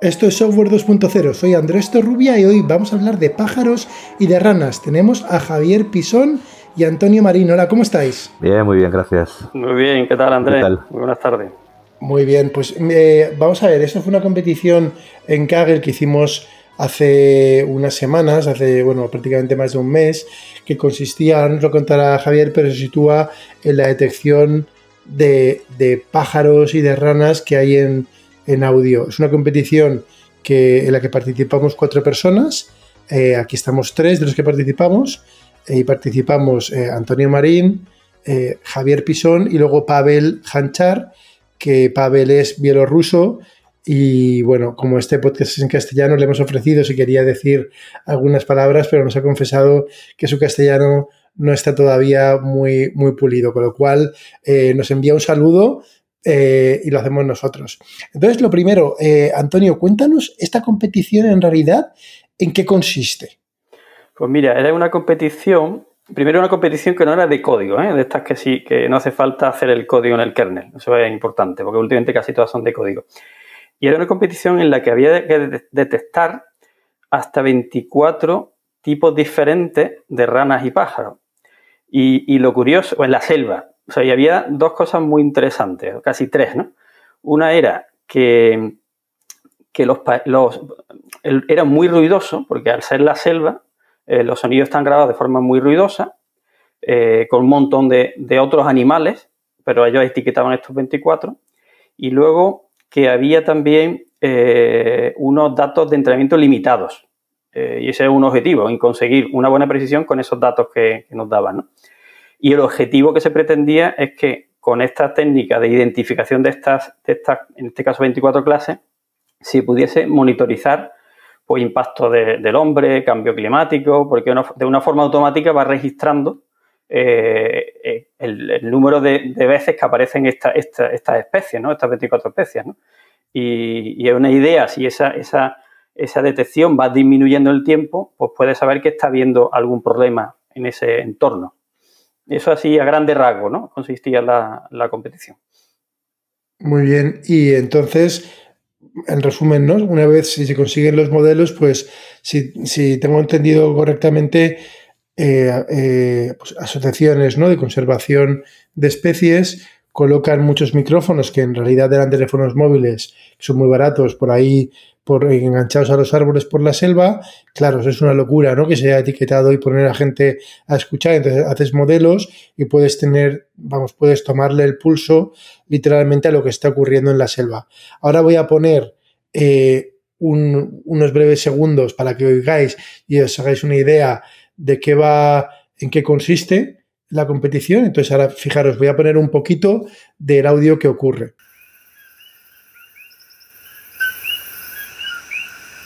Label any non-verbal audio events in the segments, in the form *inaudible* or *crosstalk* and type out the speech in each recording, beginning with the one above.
Esto es Software 2.0, soy Andrés Torrubia y hoy vamos a hablar de pájaros y de ranas. Tenemos a Javier Pisón y Antonio Marín. Hola, ¿cómo estáis? Bien, muy bien, gracias. Muy bien, ¿qué tal Andrés? Muy buenas tardes. Muy bien, pues eh, vamos a ver, esto fue una competición en Kaggle que hicimos hace unas semanas, hace, bueno, prácticamente más de un mes, que consistía, no lo contará Javier, pero se sitúa en la detección de, pájaros y de ranas que hay en, audio. Es una competición que, en la que participamos cuatro personas. Eh, aquí estamos tres de los que participamos. Eh, y participamos eh, Antonio Marín, Javier Pisón y luego Pavel Hanchar, que Pavel es bielorruso y bueno, como este podcast es en castellano, le hemos ofrecido si quería decir algunas palabras, pero nos ha confesado que su castellano no está todavía muy, muy pulido, con lo cual nos envía un saludo eh, y lo hacemos nosotros. Entonces, lo primero, eh, Antonio, cuéntanos esta competición en realidad, ¿en qué consiste? Pues mira, era una competición, primero una competición que no era de código, de estas que sí, que no hace falta hacer el código en el kernel, eso es importante, porque últimamente casi todas son de código. Y era una competición en la que había que detectar hasta 24 tipos diferentes de ranas y pájaros. Y, lo curioso, en la selva, o sea, y había dos cosas muy interesantes, casi tres, ¿no? Una era que, que los, los era muy ruidoso, porque al ser la selva, eh, los sonidos están grabados de forma muy ruidosa, eh, con un montón de, de, otros animales, pero ellos etiquetaban estos 24. Y luego que había también eh, unos datos de entrenamiento limitados. Y ese es un objetivo, en conseguir una buena precisión con esos datos que, nos daban. Y el objetivo que se pretendía es que con esta técnica de identificación de estas, de estas en este caso 24 clases, se pudiese monitorizar pues, impacto del hombre, cambio climático, porque de una forma automática va registrando eh, eh, el, número de, veces que aparecen estas especies, ¿no? Estas 24 especies, Y, es una idea, si esa, esa, esa detección va disminuyendo el tiempo, pues puedes saber que está habiendo algún problema en ese entorno. Eso así a grande rasgo, ¿no? Consistía la, la competición. Muy bien, y entonces, en resumen, ¿no? Una vez si se consiguen los modelos, pues si, si tengo entendido correctamente, eh, eh, pues, asociaciones ¿no? de conservación de especies colocan muchos micrófonos que en realidad eran teléfonos móviles, son muy baratos, por ahí por, enganchados a los árboles por la selva. Claro, es una locura, ¿no? Que se haya etiquetado y poner a gente a escuchar. Entonces haces modelos y puedes tener, vamos, puedes tomarle el pulso literalmente a lo que está ocurriendo en la selva. Ahora voy a poner eh, unos breves segundos para que oigáis y os hagáis una idea de qué va, en qué consiste la competición. Entonces ahora fijaros, voy a poner un poquito del audio que ocurre.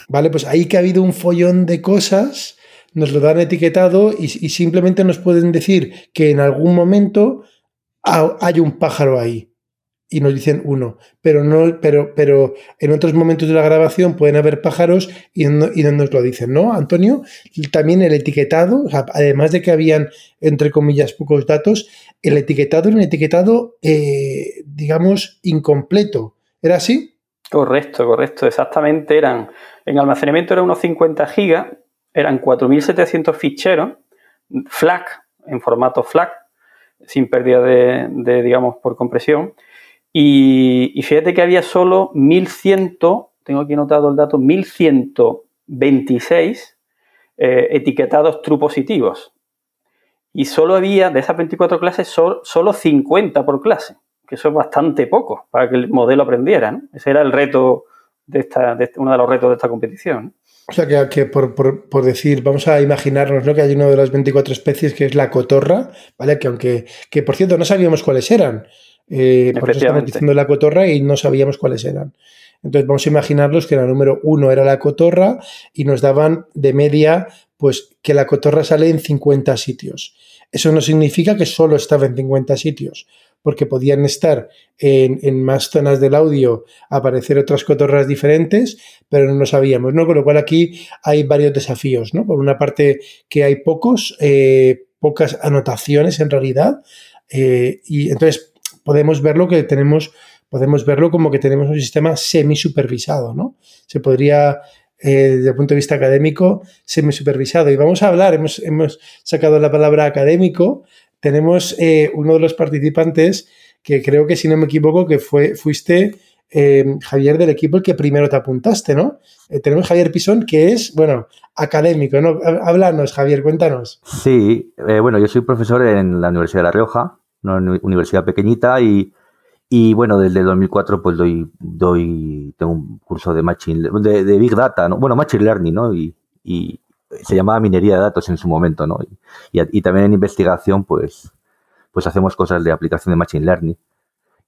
Vale, pues ahí que ha habido un follón de cosas, nos lo dan etiquetado y, y simplemente nos pueden decir que en algún momento hay un pájaro ahí y nos dicen uno, pero no, pero, pero en otros momentos de la grabación pueden haber pájaros y no, y no nos lo dicen, ¿no, Antonio? También el etiquetado, además de que habían, entre comillas, pocos datos, el etiquetado era un etiquetado, eh, digamos, incompleto. ¿Era así? Correcto, correcto, exactamente. Eran, en almacenamiento eran unos 50 gigas, eran 4.700 ficheros, FLAC, en formato FLAC, sin pérdida de digamos, por compresión y, fíjate que había solo 1100, tengo aquí anotado el dato, 1126 eh, etiquetados true positivos. Y solo había, de esas 24 clases, solo, 50 por clase, que eso es bastante poco para que el modelo aprendiera. Ese era el reto de esta, uno de los retos de esta competición. O sea, que, por, decir, vamos a imaginarnos ¿no? que hay una de las 24 especies que es la cotorra, ¿vale? Que aunque, que por cierto, no sabíamos cuáles eran. Eh, por eso estamos diciendo la cotorra y no sabíamos cuáles eran. Entonces vamos a imaginarlos que la número uno era la cotorra y nos daban de media pues que la cotorra sale en 50 sitios. Eso no significa que solo estaba en 50 sitios, porque podían estar en, más zonas del audio, aparecer otras cotorras diferentes, pero no lo sabíamos, ¿no? Con lo cual aquí hay varios desafíos, ¿no? Por una parte que hay pocos, eh, pocas anotaciones en realidad, eh, y entonces podemos verlo que tenemos podemos verlo como que tenemos un sistema semi-supervisado, ¿no? Se podría, eh, desde el punto de vista académico, semi-supervisado. Y vamos a hablar, hemos sacado la palabra académico, tenemos eh, uno de los participantes que creo que, si no me equivoco, que fue, fuiste eh, Javier del equipo el que primero te apuntaste, ¿no? tenemos Javier Pisón, que es, bueno, académico, ¿no? Háblanos, Javier, cuéntanos. Sí, bueno, yo soy profesor en la Universidad de La Rioja, una universidad pequeñita y, y bueno, desde 2004 pues doy, doy tengo un curso de machine, de, de Big Data, ¿no? Bueno, Machine Learning, ¿no? Y, se llamaba minería de datos en su momento, ¿no? Y, también en investigación pues, pues hacemos cosas de aplicación de Machine Learning.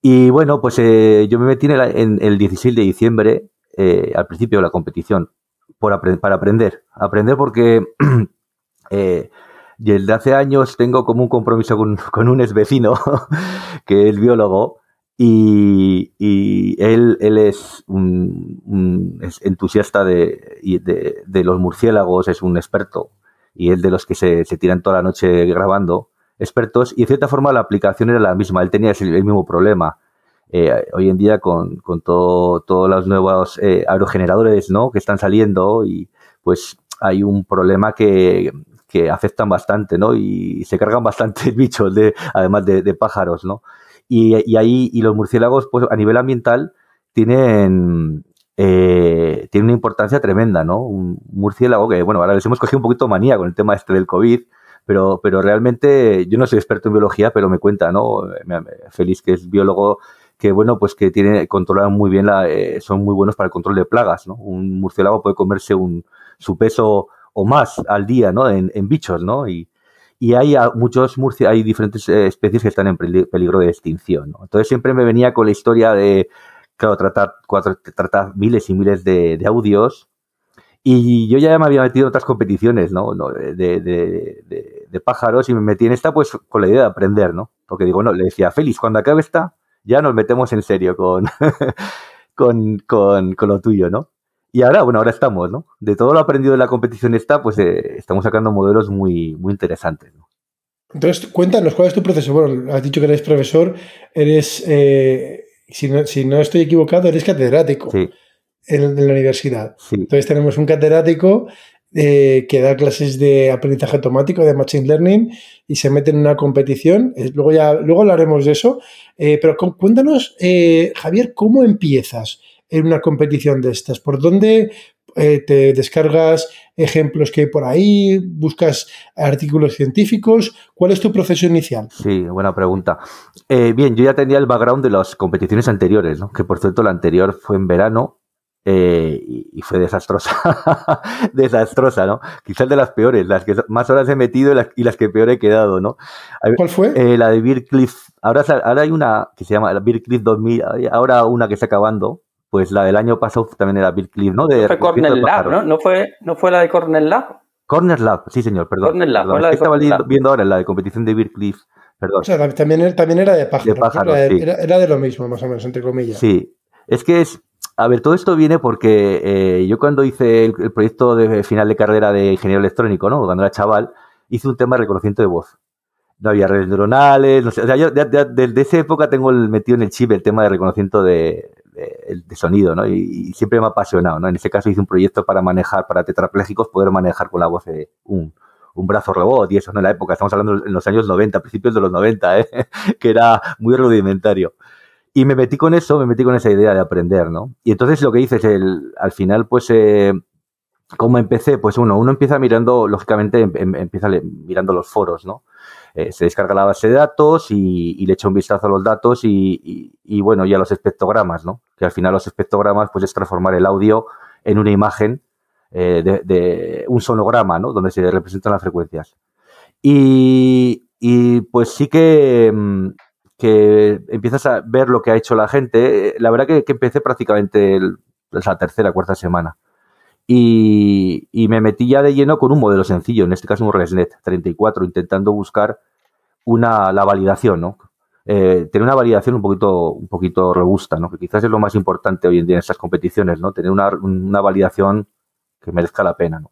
Y bueno, pues eh, yo me metí en, el 16 de diciembre, eh, al principio de la competición, para aprender. Aprender porque *clears throat* eh, desde hace años tengo como un compromiso con, un ex vecino, *laughs* que es biólogo, y, él, él es un, entusiasta de, de, los murciélagos, es un experto, y es de los que se, tiran toda la noche grabando, expertos, y de cierta forma la aplicación era la misma, él tenía el, mismo problema. Eh, hoy en día con, con todo, todos los nuevos eh, aerogeneradores ¿no? que están saliendo y pues hay un problema que, que afectan bastante, ¿no? Y se cargan bastantes *laughs* bichos, de, además de, pájaros, ¿no? Y, ahí, y los murciélagos, pues a nivel ambiental, tienen, eh, una importancia tremenda, ¿no? Un murciélago que, bueno, ahora les hemos cogido un poquito manía con el tema este del COVID, pero, pero realmente yo no soy experto en biología, pero me cuenta, ¿no? Feliz que es biólogo que bueno, pues que tiene, controlan muy bien la, eh, son muy buenos para el control de plagas, ¿no? Un murciélago puede comerse un, su peso o más al día, ¿no? En, bichos, ¿no? Y, hay muchos murciélagos, hay diferentes eh, especies que están en peligro de extinción, ¿no? Entonces siempre me venía con la historia de, claro, tratar, tratar miles y miles de, audios y yo ya me había metido en otras competiciones, ¿no? De, pájaros y me metí en esta pues con la idea de aprender, ¿no? Porque digo, no, le decía, Félix, cuando acabe esta, ya nos metemos en serio con, *laughs* con, con, con lo tuyo, ¿no? Y ahora, bueno, ahora estamos, ¿no? De todo lo aprendido en la competición esta, pues eh, estamos sacando modelos muy, muy interesantes, ¿no? Entonces, cuéntanos, ¿cuál es tu proceso? Bueno, has dicho que eres profesor, eres, eh, si, no, si, no, estoy equivocado, eres catedrático en, la universidad. Entonces tenemos un catedrático eh, que da clases de aprendizaje automático, de Machine Learning, y se mete en una competición. Luego ya luego hablaremos de eso. pero cuéntanos, Javier, ¿cómo empiezas? En una competición de estas? ¿Por dónde eh, te descargas ejemplos que hay por ahí? ¿Buscas artículos científicos? ¿Cuál es tu proceso inicial? Sí, buena pregunta. Eh, bien, yo ya tenía el background de las competiciones anteriores, ¿no? que por cierto la anterior fue en verano eh, y fue desastrosa. *laughs* desastrosa, ¿no? Quizás de las peores, las que más horas he metido y las, que peor he quedado, ¿no? ¿Cuál fue? la de Beer Cliff. Ahora, ahora hay una que se llama Beer Cliff 2000, ahora una que está acabando, pues la del año pasado también era Bill Cliff, ¿no? De, fue Cornell Lab, ¿no? ¿no? fue, ¿No fue la de Cornell Lab? Corner Lab, sí señor, perdón. Cornell Lab, La estaba viendo ahora la de competición de Bill Cliff, perdón. O sea, también, también era de pájaro. era, de lo mismo, más o menos, entre comillas. Sí, es que es... A ver, todo esto viene porque eh, yo cuando hice el, proyecto de final de carrera de ingeniero electrónico, ¿no? Cuando era chaval, hice un tema de reconocimiento de voz no había redes neuronales, no sé, o sea, yo desde esa época tengo el, metido en el chip el tema de reconocimiento de, de, sonido, ¿no? Y, siempre me ha apasionado, ¿no? En ese caso hice un proyecto para manejar, para tetraplégicos, poder manejar con la voz de un, un brazo robot y eso, ¿no? En la época, estamos hablando en los años 90, principios de los 90, ¿eh? *laughs* que era muy rudimentario. Y me metí con eso, me metí con esa idea de aprender, ¿no? Y entonces lo que hice es, el, al final, pues, eh, ¿cómo empecé? Pues uno, uno empieza mirando, lógicamente, em, em, empieza mirando los foros, ¿no? Eh, se descarga la base de datos y, le echa un vistazo a los datos y, bueno, y a los espectrogramas, ¿no? Que al final los espectrogramas pues es transformar el audio en una imagen eh, de, un sonograma, ¿no? Donde se representan las frecuencias. Y, pues sí que, mm, que, empiezas a ver lo que ha hecho la gente. La verdad que, empecé prácticamente la tercera, cuarta semana. Y, me metí ya de lleno con un modelo sencillo, en este caso un ResNet 34, intentando buscar una, la validación, ¿no? Eh, tener una validación un poquito, un poquito robusta, ¿no? Que quizás es lo más importante hoy en día en estas competiciones, ¿no? Tener una, una validación que merezca la pena, ¿no?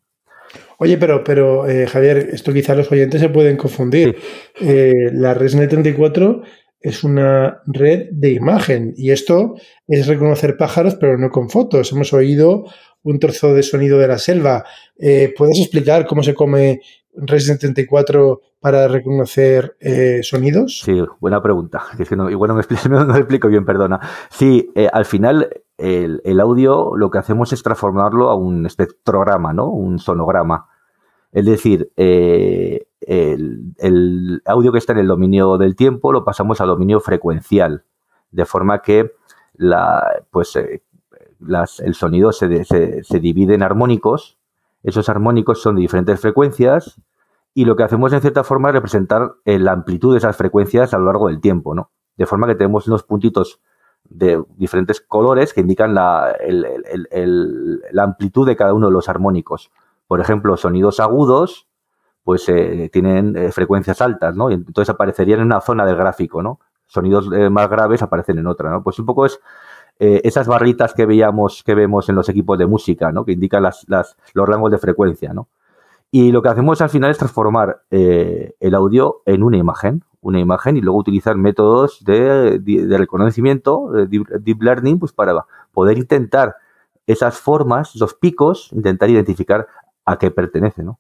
Oye, pero, pero eh, Javier, esto quizás los oyentes se pueden confundir. Eh, la ResNet 34 es una red de imagen y esto es reconocer pájaros pero no con fotos. Hemos oído un trozo de sonido de la selva. Eh, ¿Puedes explicar cómo se come Resident 74 para reconocer eh, sonidos? Sí, buena pregunta. *laughs* Es que no, no me, *laughs* explico, bien, perdona. Sí, eh, al final el, audio lo que hacemos es transformarlo a un espectrograma, ¿no? Un sonograma. Es decir, el, audio que está en el dominio del tiempo lo pasamos al dominio frecuencial, de forma que la, pues, las, el sonido se, se, se divide en armónicos. Esos armónicos son de diferentes frecuencias y lo que hacemos en cierta forma es representar eh, la amplitud de esas frecuencias a lo largo del tiempo, ¿no? De forma que tenemos unos puntitos de diferentes colores que indican la, la, amplitud de cada uno de los armónicos. Por ejemplo, sonidos agudos, pues eh, tienen eh, frecuencias altas, ¿no? Y entonces aparecerían en una zona del gráfico, ¿no? Sonidos eh, más graves aparecen en otra, ¿no? Pues un poco es esas barritas que veíamos, que vemos en los equipos de música, ¿no? Que indican los rangos de frecuencia, ¿no? Y lo que hacemos al final es transformar el audio en una imagen, una imagen y luego utilizar métodos de, de reconocimiento, de deep learning, pues para poder intentar esas formas, los picos, intentar identificar a qué pertenece, ¿no?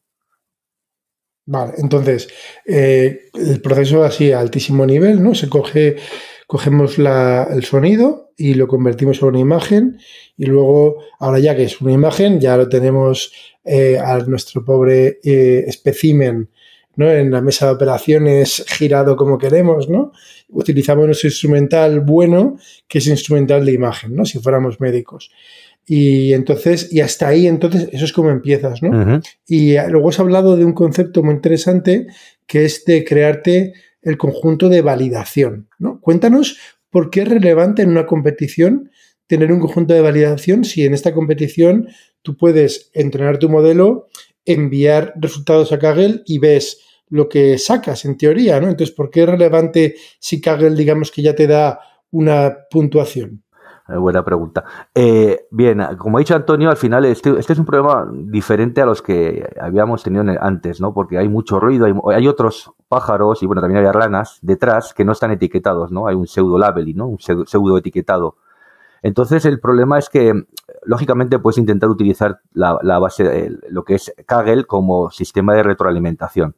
Vale, entonces, eh, el proceso así a altísimo nivel, ¿no? Se coge, cogemos la, el sonido y lo convertimos en una imagen y luego, ahora ya que es una imagen, ya lo tenemos eh, a nuestro pobre eh, especimen, ¿no? En la mesa de operaciones girado como queremos, ¿no? Utilizamos nuestro instrumental bueno, que es instrumental de imagen, ¿no? Si fuéramos médicos. Y entonces, y hasta ahí, entonces, eso es como empiezas, ¿no? Uh -huh. Y luego has hablado de un concepto muy interesante que es de crearte el conjunto de validación, ¿no? Cuéntanos por qué es relevante en una competición tener un conjunto de validación si en esta competición tú puedes entrenar tu modelo, enviar resultados a Kaggle y ves lo que sacas en teoría, ¿no? Entonces, ¿por qué es relevante si Kaggle, digamos que ya te da una puntuación? Eh, buena pregunta. Eh, bien, como ha dicho Antonio, al final este, este, es un problema diferente a los que habíamos tenido antes, ¿no? Porque hay mucho ruido, hay, hay, otros pájaros y bueno, también hay ranas detrás que no están etiquetados, ¿no? Hay un pseudo labeling, ¿no? Un pseudo, etiquetado. Entonces el problema es que, lógicamente, puedes intentar utilizar la base, lo que es Kaggle como sistema de retroalimentación.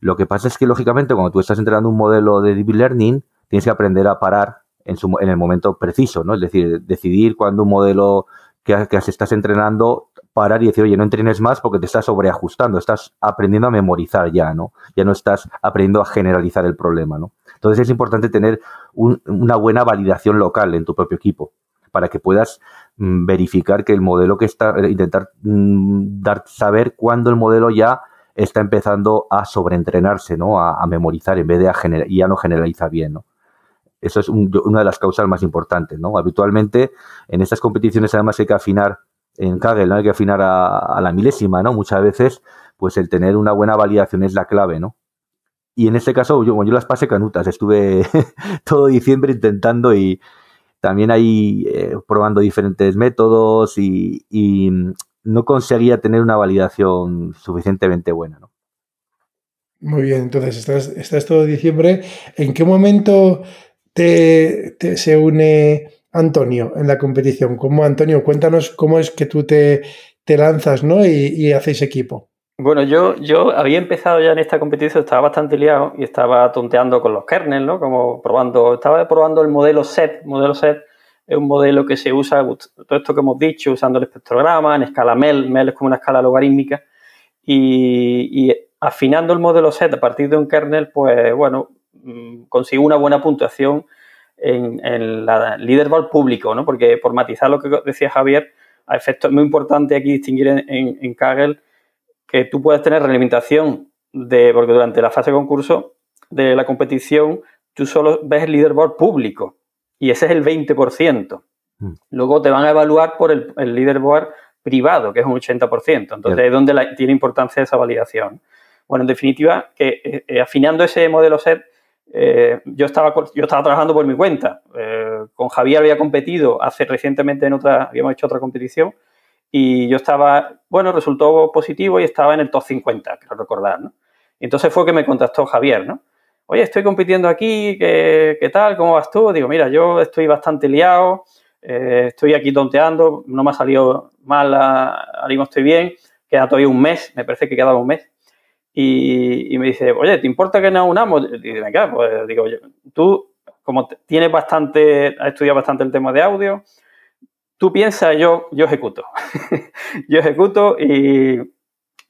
Lo que pasa es que, lógicamente, cuando tú estás entrenando un modelo de deep learning, tienes que aprender a parar en, el momento preciso, ¿no? Es decir, decidir cuando un modelo que, que estás entrenando parar y decir, oye, no entrenes más porque te estás sobreajustando, estás aprendiendo a memorizar ya, ¿no? Ya no estás aprendiendo a generalizar el problema, ¿no? Entonces es importante tener un, una buena validación local en tu propio equipo para que puedas mm, verificar que el modelo que está, intentar mm, dar, saber cuándo el modelo ya está empezando a sobreentrenarse, ¿no? A, a memorizar en vez de a generar, y ya no generaliza bien, ¿no? Eso es un, una de las causas más importantes, ¿no? Habitualmente en estas competiciones además hay que afinar en Kaggle, ¿no? Hay que afinar a, la milésima, ¿no? Muchas veces, pues el tener una buena validación es la clave, ¿no? Y en este caso, yo, yo las pasé canutas, estuve *laughs* todo diciembre intentando y también ahí eh, probando diferentes métodos y, no conseguía tener una validación suficientemente buena, ¿no? Muy bien, entonces estás todo diciembre. ¿En qué momento te, se une Antonio en la competición? ¿Cómo, Antonio, cuéntanos cómo es que tú te, te lanzas ¿no? y, y hacéis equipo. Bueno, yo, yo había empezado ya en esta competición, estaba bastante liado y estaba tonteando con los kernels, ¿no? Como probando, estaba probando el modelo SET. Modelo SET es un modelo que se usa, todo esto que hemos dicho, usando el espectrograma en escala MEL. MEL es como una escala logarítmica. Y, y afinando el modelo SET a partir de un kernel, pues bueno, consigo una buena puntuación en, en la leaderboard público, ¿no? Porque por matizar lo que decía Javier, a efecto es muy importante aquí distinguir en, en, en Kaggle que tú puedes tener realimentación de, porque durante la fase de concurso de la competición tú solo ves el leaderboard público y ese es el 20%. Mm. Luego te van a evaluar por el, el, leaderboard privado, que es un 80%. Entonces Bien. es donde la, tiene importancia esa validación. Bueno, en definitiva, que eh, eh afinando ese modelo SET, eh, yo, estaba, yo estaba trabajando por mi cuenta. Eh, con Javier había competido hace recientemente en otra, habíamos hecho otra competición y yo estaba, bueno, resultó positivo y estaba en el top 50, quiero recordar, ¿no? Entonces fue que me contactó Javier, ¿no? oye, estoy compitiendo aquí, ¿qué, tal? ¿Cómo vas tú? Digo, mira, yo estoy bastante liado, eh, estoy aquí tonteando, no me ha salido mal, ahora mismo estoy bien, queda todavía un mes, me parece que quedaba un mes. Y, me dice, oye, ¿te importa que nos unamos? Y digo, venga, pues digo, tú, como tienes bastante, has estudiado bastante el tema de audio, tú piensas, yo, yo ejecuto. *laughs* yo ejecuto y,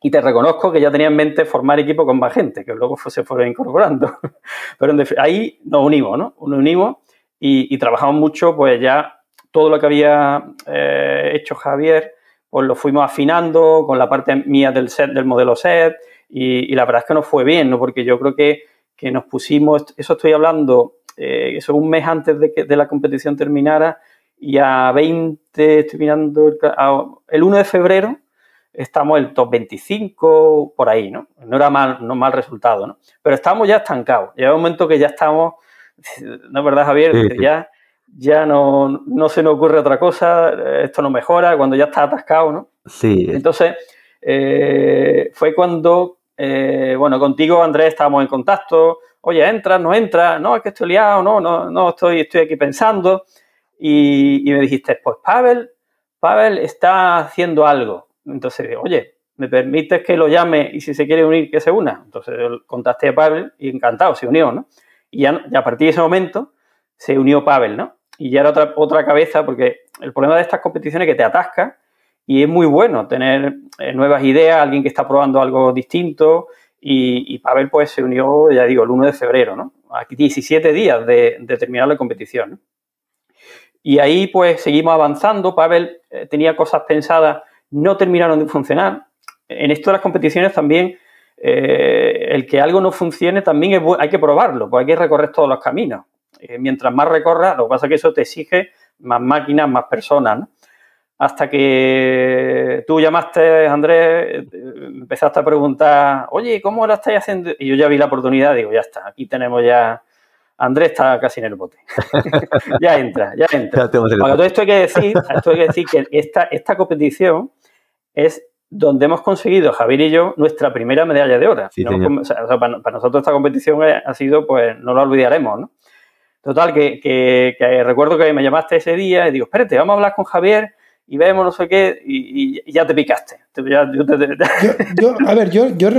y, te reconozco que ya tenía en mente formar equipo con más gente, que luego se fueron incorporando. *laughs* Pero ahí nos unimos, ¿no? Nos unimos y, trabajamos mucho, pues ya todo lo que había eh, hecho Javier, pues lo fuimos afinando con la parte mía del set, del modelo set, y, la verdad es que nos fue bien, ¿no? Porque yo creo que, que nos pusimos, eso estoy hablando, eh, eso un mes antes de que de la competición terminara, y a 20, estoy mirando, el 1 de febrero estamos el top 25, por ahí, ¿no? No era mal, no mal resultado, ¿no? Pero estamos ya estancados. Llega un momento que ya estamos, *laughs* ¿no es verdad, Javier? Ya, ya no, no, se nos ocurre otra cosa, esto no mejora, cuando ya está atascado, ¿no? Sí. Entonces, eh, fue cuando, eh, bueno, contigo, Andrés, estábamos en contacto. Oye, entra, no entra, no, es que estoy liado, no, no, no, estoy, estoy aquí pensando. Y, me dijiste, pues Pavel, Pavel está haciendo algo. Entonces, oye, ¿me permites que lo llame y si se quiere unir, que se una? Entonces contacté a Pavel y encantado, se unió, ¿no? Y ya, a partir de ese momento se unió Pavel, ¿no? Y ya era otra, otra cabeza, porque el problema de estas competiciones es que te atasca y es muy bueno tener eh, nuevas ideas, alguien que está probando algo distinto. Y, Pavel, pues, se unió, ya digo, el 1 de febrero, ¿no? Aquí 17 días de, terminar la competición, ¿no? Y ahí pues seguimos avanzando. Pavel eh, tenía cosas pensadas, no terminaron de funcionar. En esto de las competiciones también, eh, el que algo no funcione también hay que probarlo, pues hay que recorrer todos los caminos. Mientras más recorras, lo que pasa es que eso te exige más máquinas, más personas. Hasta que tú llamaste, Andrés, empezaste a preguntar, oye, ¿cómo lo estáis haciendo? Y yo ya vi la oportunidad, digo, ya está, aquí tenemos ya Andrés está casi en el bote. *laughs* ya entra, ya entra. todo esto hay que decir, esto hay que decir que esta, esta competición es donde hemos conseguido, Javier y yo, nuestra primera medalla de oro. para, nosotros esta competición ha sido, pues, no lo olvidaremos, ¿no? Total, que, recuerdo que me llamaste ese día y digo, espérate, vamos a hablar con Javier y vemos no sé qué, y, ya te picaste. yo, a ver, yo, yo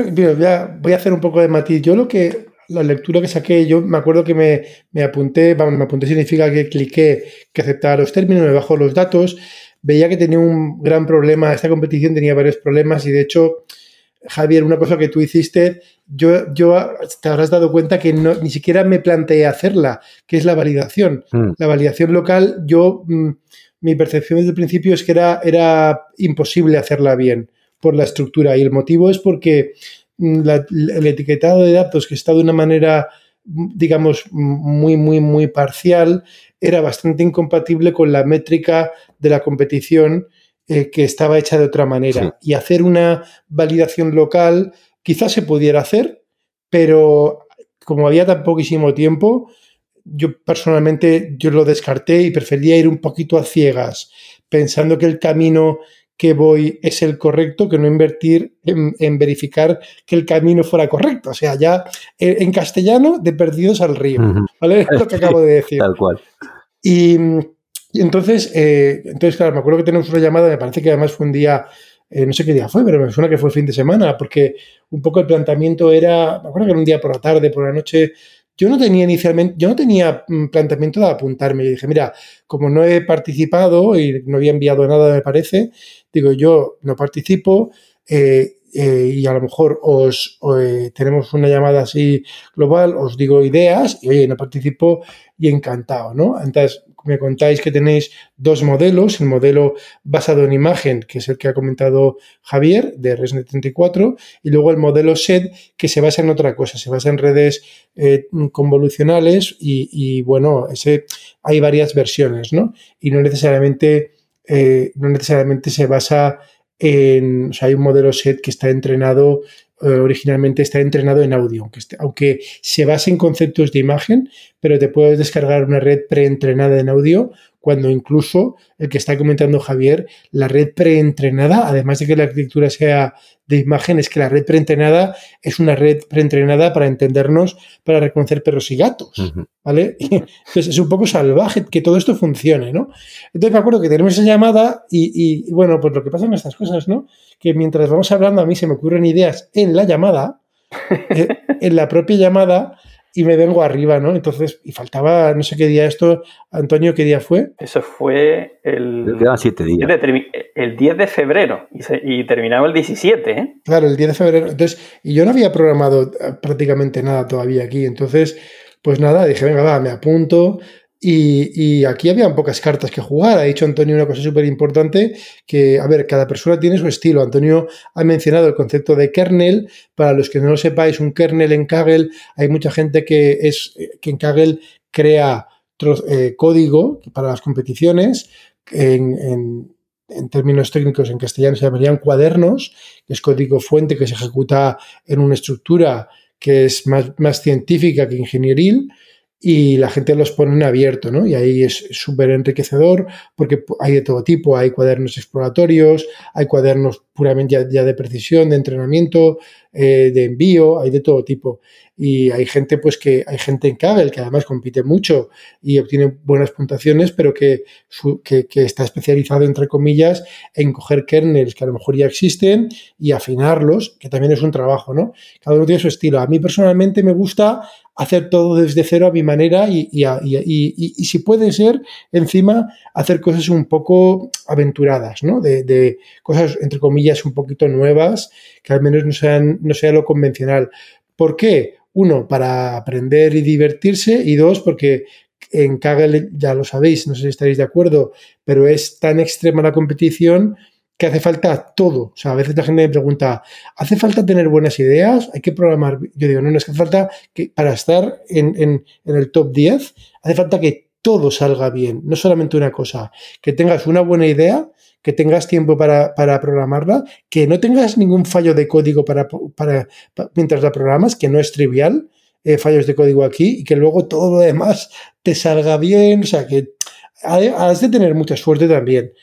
voy a hacer un poco de matiz. Yo lo que la lectura que saqué, yo me acuerdo que me, me apunté, vamos, me apunté significa que cliqué, que aceptaba los términos, me bajó los datos, veía que tenía un gran problema, esta competición tenía varios problemas y de hecho, Javier, una cosa que tú hiciste, yo, yo te habrás dado cuenta que no, ni siquiera me planteé hacerla, que es la validación. Mm. La validación local, yo, mm, mi percepción desde el principio es que era, era imposible hacerla bien por la estructura y el motivo es porque el etiquetado de datos que está de una manera, digamos, muy, muy, muy parcial, era bastante incompatible con la métrica de la competición eh, que estaba hecha de otra manera. Y hacer una validación local quizás se pudiera hacer, pero como había tan poquísimo tiempo, yo personalmente yo lo descarté y prefería ir un poquito a ciegas, pensando que el camino que voy es el correcto, que no invertir en, verificar que el camino fuera correcto. O sea, ya eh, en castellano, de perdidos al río. ¿Vale? Es *laughs* lo que acabo de decir. Tal cual. Y, entonces, eh, entonces, claro, me acuerdo que tenemos una llamada, me parece que además fue un día, eh, no sé qué día fue, pero me suena que fue fin de semana, porque un poco el planteamiento era, me acuerdo que era un día por la tarde, por la noche, yo no tenía inicialmente, yo no tenía mm, planteamiento de apuntarme. Yo dije, mira, como no he participado y no había enviado nada, me parece, digo, yo no participo eh, eh, y a lo mejor os eh, tenemos una llamada así global, os digo ideas y oye, no participo y encantado, ¿no? Entonces, me contáis que tenéis dos modelos, el modelo basado en imagen, que es el que ha comentado Javier, de ResNet 34, y luego el modelo SED, que se basa en otra cosa, se basa en redes eh, convolucionales y, bueno, ese, hay varias versiones, ¿no? Y no necesariamente, eh, no necesariamente se basa en, o sea, hay un modelo SED que está entrenado eh, originalmente está entrenado en audio, aunque, aunque se base en conceptos de imagen, pero te puedes descargar una red preentrenada en audio cuando incluso el que está comentando Javier, la red preentrenada, además de que la arquitectura sea de imagen, es que la red preentrenada es una red preentrenada para entendernos, para reconocer perros y gatos, ¿vale? *laughs* Entonces es un poco salvaje que todo esto funcione, ¿no? Entonces me acuerdo que tenemos esa llamada y, y bueno, pues lo que pasa en estas cosas, ¿no? Que mientras vamos hablando a mí se me ocurren ideas en la llamada, *laughs* eh, en la propia llamada, y me vengo arriba, ¿no? Entonces, y faltaba, no sé qué día esto, Antonio, ¿qué día fue? Eso fue el... Quedan siete días. El 10 de febrero y, terminaba el 17, ¿eh? Claro, el 10 de febrero. Entonces, y yo no había programado eh, prácticamente nada todavía aquí, entonces, pues nada, dije, venga, va, me apunto, y, aquí habían pocas cartas que jugar. Ha dicho Antonio una cosa súper importante, que, a ver, cada persona tiene su estilo. Antonio ha mencionado el concepto de kernel. Para los que no lo sepáis, un kernel en Kaggle, hay mucha gente que, es, que en Kaggle crea eh, código para las competiciones. En, términos técnicos en castellano se llamarían cuadernos, que es código fuente que se ejecuta en una estructura que es más, más científica que ingenieril y la gente los pone en abierto, ¿no? Y ahí es súper enriquecedor porque hay de todo tipo, hay cuadernos exploratorios, hay cuadernos puramente ya, de precisión, de entrenamiento, eh, de envío, hay de todo tipo. Y hay gente, pues que hay gente en Kaggle que además compite mucho y obtiene buenas puntuaciones, pero que, que, que, está especializado, entre comillas, en coger kernels que a lo mejor ya existen y afinarlos, que también es un trabajo, ¿no? Cada uno tiene su estilo. A mí personalmente me gusta hacer todo desde cero a mi manera y, y, si puede ser, encima, hacer cosas un poco aventuradas, ¿no? De, cosas, entre comillas, un poquito nuevas, que al menos no sean, no sea lo convencional. ¿Por qué? Uno, para aprender y divertirse, y dos, porque en Kaggle, ya lo sabéis, no sé si estaréis de acuerdo, pero es tan extrema la competición que hace falta todo. O sea, a veces la gente me pregunta, ¿hace falta tener buenas ideas? ¿Hay que programar? Yo digo, no, no es que hace falta que para estar en, el top 10, hace falta que todo salga bien, no solamente una cosa, que tengas una buena idea, que tengas tiempo para, programarla, que no tengas ningún fallo de código para, para, mientras la programas, que no es trivial, eh, fallos de código aquí, y que luego todo lo demás te salga bien, o sea, que has de tener mucha suerte también.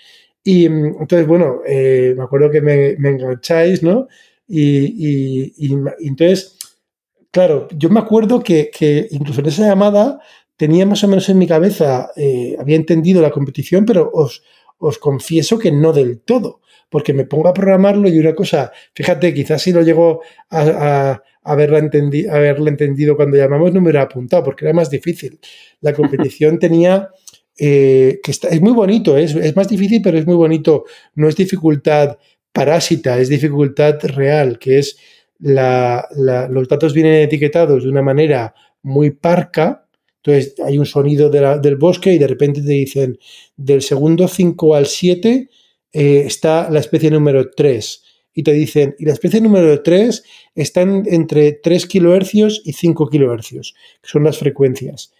Y mm, entonces, bueno, eh, me acuerdo que me, engancháis, ¿no? Y, entonces, claro, yo me acuerdo que, incluso en esa llamada tenía más o menos en mi cabeza, eh, había entendido la competición, pero os, os confieso que no del todo, porque me pongo a programarlo y una cosa, fíjate, quizás si lo llego a, a, haberla, entendido cuando llamamos no me hubiera apuntado, porque era más difícil. La competición *laughs* tenía eh, que es muy bonito, es, es, más difícil, pero es muy bonito. No es dificultad parásita, es dificultad real, que es la, los datos vienen etiquetados de una manera muy parca. Entonces hay un sonido del bosque y de repente te dicen del segundo 5 al 7 eh, está la especie número 3 y te dicen, y la especie número 3 están entre 3 kHz y 5 kHz, que son las frecuencias.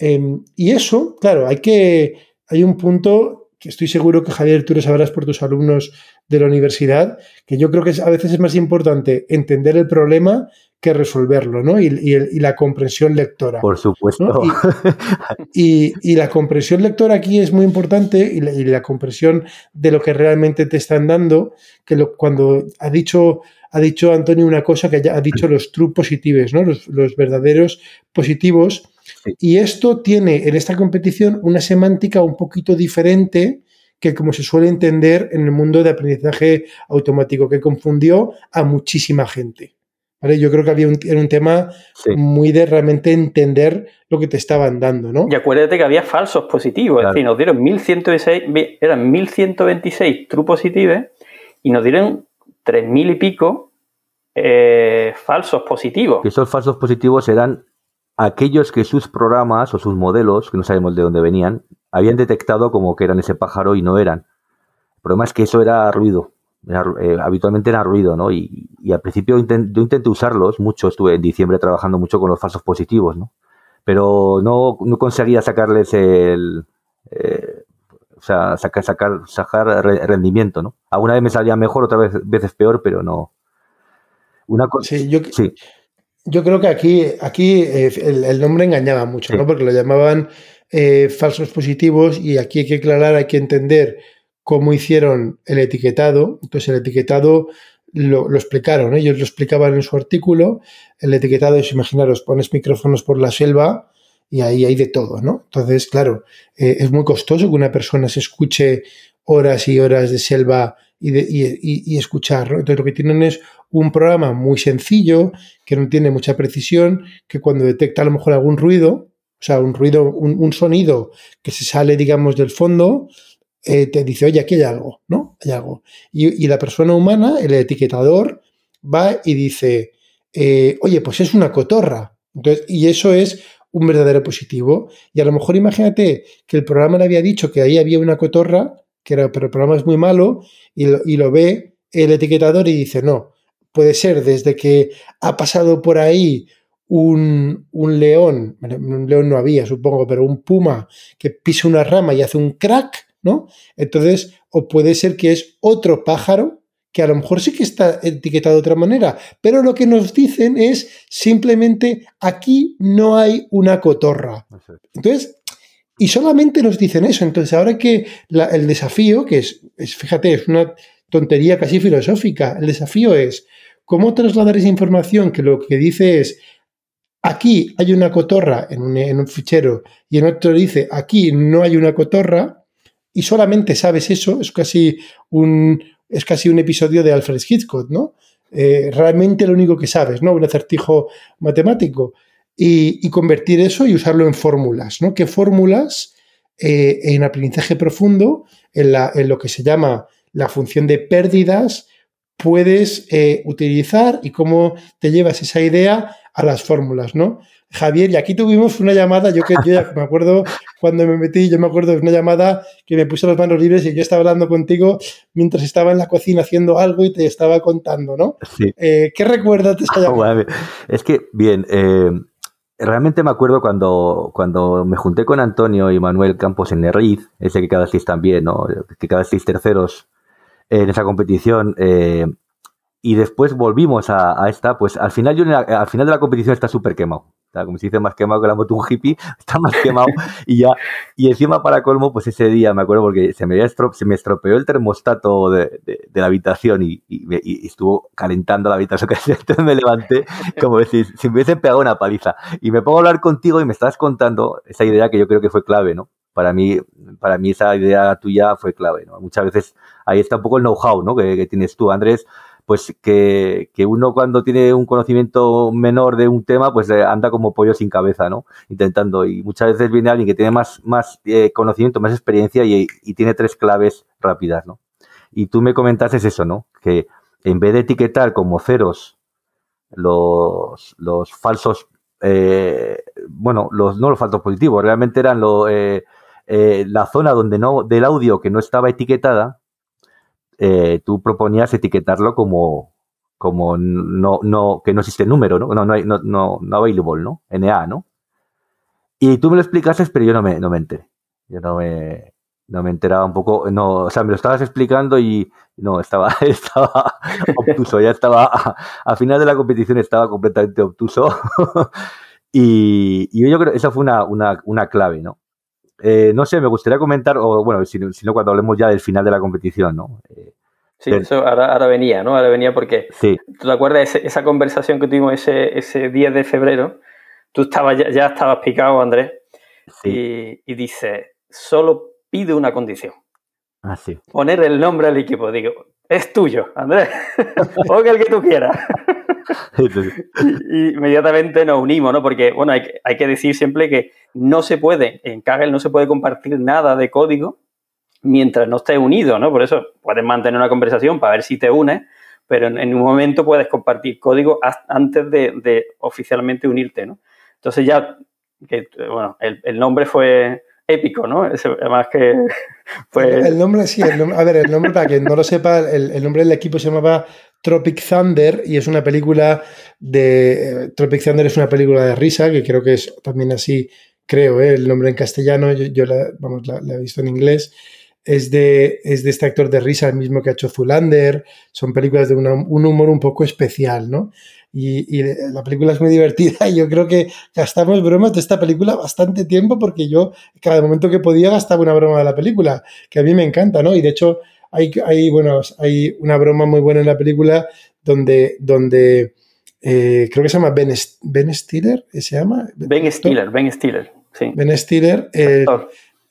Em, y eso, claro, hay que. Hay un punto que estoy seguro que Javier, tú lo sabrás por tus alumnos de la universidad, que yo creo que a veces es más importante entender el problema que resolverlo, ¿no? Y, la comprensión lectora. Por supuesto. Y, la comprensión lectora aquí es muy importante y la, comprensión de lo que realmente te están dando, que lo, cuando ha dicho, ha dicho Antonio una cosa que ha dicho los true positives, ¿no? Los, los verdaderos positivos y esto tiene en esta competición una semántica un poquito diferente que como se suele entender en el mundo de aprendizaje automático, que confundió a muchísima gente. ¿Vale? Yo creo que había un, era un tema muy de realmente entender lo que te estaban dando, ¿no? Y acuérdate que había falsos positivos, es decir, nos dieron 1126, eran 1126 true positivos y nos dieron 3000 y pico eh, falsos positivos. Y esos falsos positivos eran aquellos que sus programas o sus modelos, que no sabemos de dónde venían, habían detectado como que eran ese pájaro y no eran. El problema es que eso era ruido, eh, habitualmente era ruido, ¿no? Y, al principio yo intenté usarlos mucho, estuve en diciembre trabajando mucho con los falsos positivos, ¿no? Pero no, conseguía sacarles el... Eh, o sea, sacar, sacar, sacar rendimiento, ¿no? Alguna vez me salía mejor, otra vez veces peor, pero no. Una cosa, sí, yo, sí. Yo creo que aquí, aquí eh, el, nombre engañaba mucho, ¿no? Porque lo llamaban eh, falsos positivos y aquí hay que aclarar, hay que entender cómo hicieron el etiquetado. Entonces el etiquetado lo, explicaron, ellos lo explicaban en su artículo. El etiquetado es, imaginaros, pones micrófonos por la selva y ahí hay de todo, ¿no? Entonces, claro, eh, es muy costoso que una persona se escuche horas y horas de selva y, de, y, escuchar, Entonces lo que tienen es un programa muy sencillo, que no tiene mucha precisión, que cuando detecta a lo mejor algún ruido, o sea, un ruido, un, sonido que se sale, digamos, del fondo, eh, te dice, oye, aquí hay algo, ¿no? Hay algo. Y, la persona humana, el etiquetador, va y dice, eh, oye, pues es una cotorra. Entonces, y eso es un verdadero positivo. Y a lo mejor imagínate que el programa le había dicho que ahí había una cotorra, que era, pero el programa es muy malo, y y lo ve el etiquetador y dice, no, puede ser desde que ha pasado por ahí un, león, un león no había, supongo, pero un puma que pisa una rama y hace un crack, ¿no? Entonces, o puede ser que es otro pájaro que a lo mejor sí que está etiquetado de otra manera, pero lo que nos dicen es simplemente aquí no hay una cotorra. Entonces, y solamente nos dicen eso. Entonces, ahora que el desafío, que es, es, fíjate, es una tontería casi filosófica, el desafío es cómo trasladar esa información que lo que dice es aquí hay una cotorra en un, fichero y en otro dice aquí no hay una cotorra y solamente sabes eso, es casi un, es casi un episodio de Alfred Hitchcock, ¿no? Eh, realmente lo único que sabes, ¿no? Un acertijo matemático. Y, convertir eso y usarlo en fórmulas, ¿no? ¿Qué fórmulas eh, en aprendizaje profundo, en, en, lo que se llama la función de pérdidas, puedes eh, utilizar y cómo te llevas esa idea a las fórmulas, ¿no? Javier, y aquí tuvimos una llamada, yo que yo me acuerdo cuando me metí, yo me acuerdo de una llamada que me puse las manos libres y yo estaba hablando contigo mientras estaba en la cocina haciendo algo y te estaba contando, ¿no? Sí. Eh, ¿Qué recuerdas de esa *laughs* llamada? es que, bien, eh, realmente me acuerdo cuando, cuando me junté con Antonio y Manuel Campos en Nerriz, ese que cada seis también, ¿no? Que cada seis terceros en esa competición. Eh, y después volvimos a, esta, pues al final yo al final de la competición está súper quemado. Está, como se dice, más quemado que la moto un hippie, *laughs* está más quemado y ya. Y encima para colmo, pues ese día me acuerdo porque se me, se me estropeó el termostato de, la habitación y, estuvo calentando la habitación. *laughs* Entonces me levanté como decir, si me hubiesen pegado una paliza. Y me pongo a hablar contigo y me estás contando esa idea que yo creo que fue clave, ¿no? Para mí, para mí esa idea tuya fue clave. Muchas veces ahí está un poco el know-how, ¿no? Que, que tienes tú, Andrés pues que, uno cuando tiene un conocimiento menor de un tema, pues eh, anda como pollo sin cabeza, ¿no? Intentando. Y muchas veces viene alguien que tiene más, más eh, conocimiento, más experiencia y, tiene tres claves rápidas, ¿no? Y tú me comentaste eso, ¿no? Que en vez de etiquetar como ceros los, los falsos, eh, bueno, los, no los falsos positivos, realmente eran lo, la zona donde no, del audio que no estaba etiquetada, eh, tú proponías etiquetarlo como, como no, no, que no existe número, ¿no? No, no, hay, no, no, no available, ¿no? NA, ¿no? Y tú me lo explicaste, pero yo no me, no me enteré. Yo no me, no me enteraba un poco, no, o sea, me lo estabas explicando y no, estaba, *laughs* estaba obtuso, ya estaba, a, final de la competición estaba completamente obtuso. *laughs* y, y, yo creo que esa fue una, una, una clave, ¿no? Eh, no sé, me gustaría comentar, o bueno, si, no cuando hablemos ya del final de la competición, ¿no? Eh, sí, eso ahora, venía, ¿no? Ahora venía porque, sí. ¿tú te acuerdas de esa conversación que tuvimos ese, ese 10 de febrero? Tú estabas, ya, estabas picado, Andrés, y, y dices, solo pide una condición. Ah, sí. Poner el nombre al equipo. Digo, es tuyo, Andrés. *laughs* Ponga el que tú quieras. *laughs* y, inmediatamente nos unimos, ¿no? Porque, bueno, hay, hay, que decir siempre que no se puede, en Kaggle no se puede compartir nada de código mientras no estés unido, ¿no? Por eso puedes mantener una conversación para ver si te unes, pero en, un momento puedes compartir código antes de, oficialmente unirte, ¿no? Entonces ya, que, bueno, el, nombre fue épico, ¿no? además que *laughs* fue... El nombre, sí, a ver, el nombre, para quien no lo sepa, el, el, nombre del equipo se llamaba Tropic Thunder y es una película de... Tropic Thunder es una película de risa, que creo que es también así, creo, ¿eh? el nombre en castellano, yo, la, vamos, la, he visto en inglés. es de, es de este actor de risa, el mismo que ha hecho Zulander. Son películas de un humor un poco especial, ¿no? Y, la película es muy *laughs* divertida y yo creo que gastamos bromas de esta película bastante tiempo porque yo cada momento que podía gastaba una broma de la película, que a mí me encanta, ¿no? Y de hecho hay, hay, bueno, hay una broma muy buena en la película donde, donde eh, creo que se llama Ben, ben Stiller, ¿se llama? Ben Stiller, Ben Stiller, sí. Ben Stiller, eh,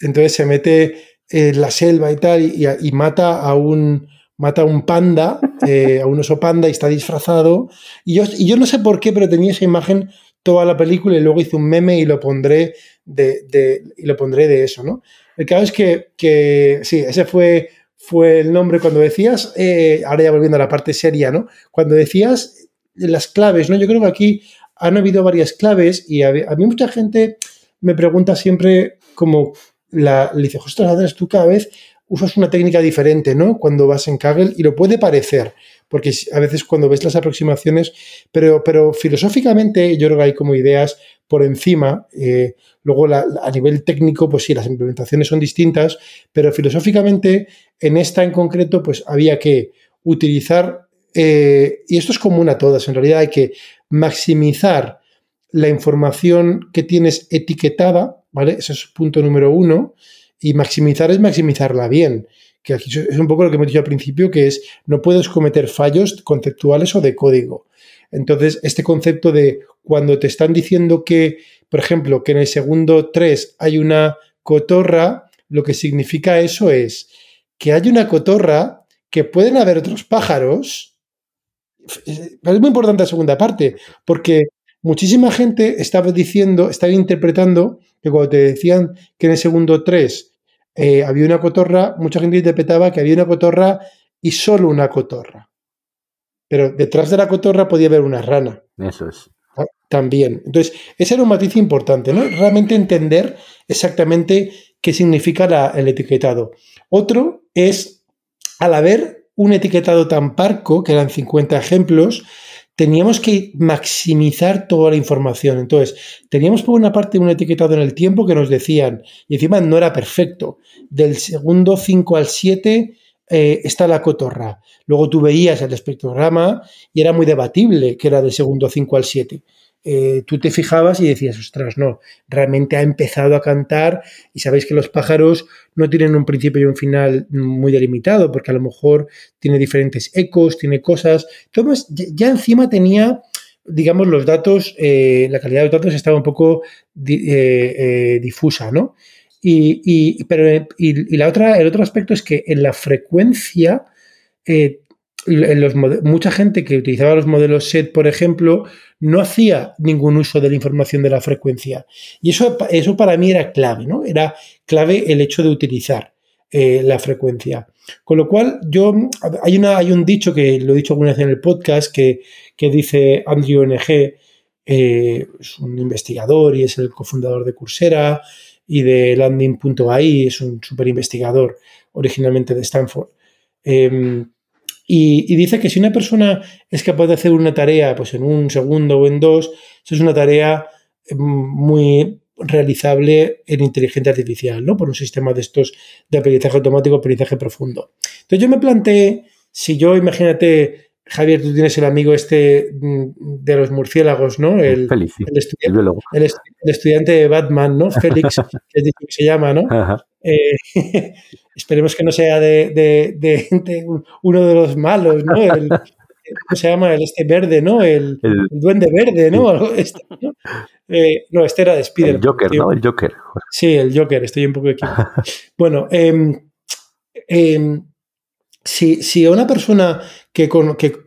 entonces se mete en la selva y tal y mata a un mata a un panda, *laughs* eh, a un oso panda y está disfrazado. Y yo, y yo no sé por qué, pero tenía esa imagen toda la película y luego hice un meme y lo pondré de, y lo pondré de eso, ¿no? El caso es que, que sí, ese fue, fue el nombre cuando decías, eh, ahora ya volviendo a la parte seria, ¿no? Cuando decías las claves, ¿no? Yo creo que aquí han habido varias claves y a, mí mucha gente me pregunta siempre como la, le dice, ostras, tú cada vez usas una técnica diferente, ¿no? Cuando vas en Kaggle y lo puede parecer, porque a veces cuando ves las aproximaciones, pero, pero filosóficamente yo creo que hay como ideas por encima. Eh, luego a nivel técnico, pues sí, las implementaciones son distintas, pero filosóficamente en esta en concreto, pues había que utilizar, eh, y esto es común a todas, en realidad hay que maximizar la información que tienes etiquetada, ¿vale? Ese es punto número uno. Y maximizar es maximizarla bien, que aquí es un poco lo que hemos dicho al principio, que es no puedes cometer fallos conceptuales o de código. Entonces, este concepto de cuando te están diciendo que, por ejemplo, que en el segundo 3 hay una cotorra, lo que significa eso es que hay una cotorra, que pueden haber otros pájaros. Es muy importante la segunda parte, porque muchísima gente estaba diciendo, estaba interpretando que cuando te decían que en el segundo 3 eh, había una cotorra, mucha gente interpretaba que había una cotorra y solo una cotorra. Pero detrás de la cotorra podía haber una rana. Eso es. También. Entonces, ese era un matiz importante, ¿no? Realmente entender exactamente qué significa el etiquetado. Otro es, al haber un etiquetado tan parco, que eran 50 ejemplos, teníamos que maximizar toda la información. Entonces, teníamos por una parte un etiquetado en el tiempo que nos decían, y encima no era perfecto, del segundo 5 al 7 eh, está la cotorra. Luego tú veías el espectrograma y era muy debatible que era del segundo 5 al 7. Eh, tú te fijabas y decías, ostras, no, realmente ha empezado a cantar y sabéis que los pájaros no tienen un principio y un final muy delimitado, porque a lo mejor tiene diferentes ecos, tiene cosas. Entonces, ya encima tenía, digamos, los datos, eh, la calidad de los datos estaba un poco difusa, ¿no? Y, pero, y, la otra, el otro aspecto es que en la frecuencia los, mucha gente que utilizaba los modelos SET, por ejemplo, no hacía ningún uso de la información de la frecuencia. Y eso, eso para mí era clave, ¿no? Era clave el hecho de utilizar eh, la frecuencia. Con lo cual, yo hay, una, hay un dicho que lo he dicho alguna vez en el podcast que, dice Andrew NG, eh, es un investigador y es el cofundador de Coursera y de Landing.ai, es un super investigador originalmente de Stanford. Em, y, dice que si una persona es capaz de hacer una tarea pues en un segundo o en dos, eso es una tarea eh, muy realizable en inteligencia artificial, ¿no? Por un sistema de estos de aprendizaje automático, aprendizaje profundo. Entonces yo me planteé, si yo, imagínate, Javier, tú tienes el amigo este mm, de los murciélagos, ¿no? El, el, estudiante de Batman, ¿no? Félix, *laughs* que, que se llama, ¿no? Eh, *laughs* esperemos que no sea de, uno de los malos, ¿no? El, ¿Cómo se llama? El este verde, ¿no? El, duende verde, ¿no? Este, ¿no? Eh, no, este era de Spider. El Joker, ¿no? El Joker. Sí, el Joker, estoy un poco equivocado. *laughs* bueno, eh, si, a una persona que,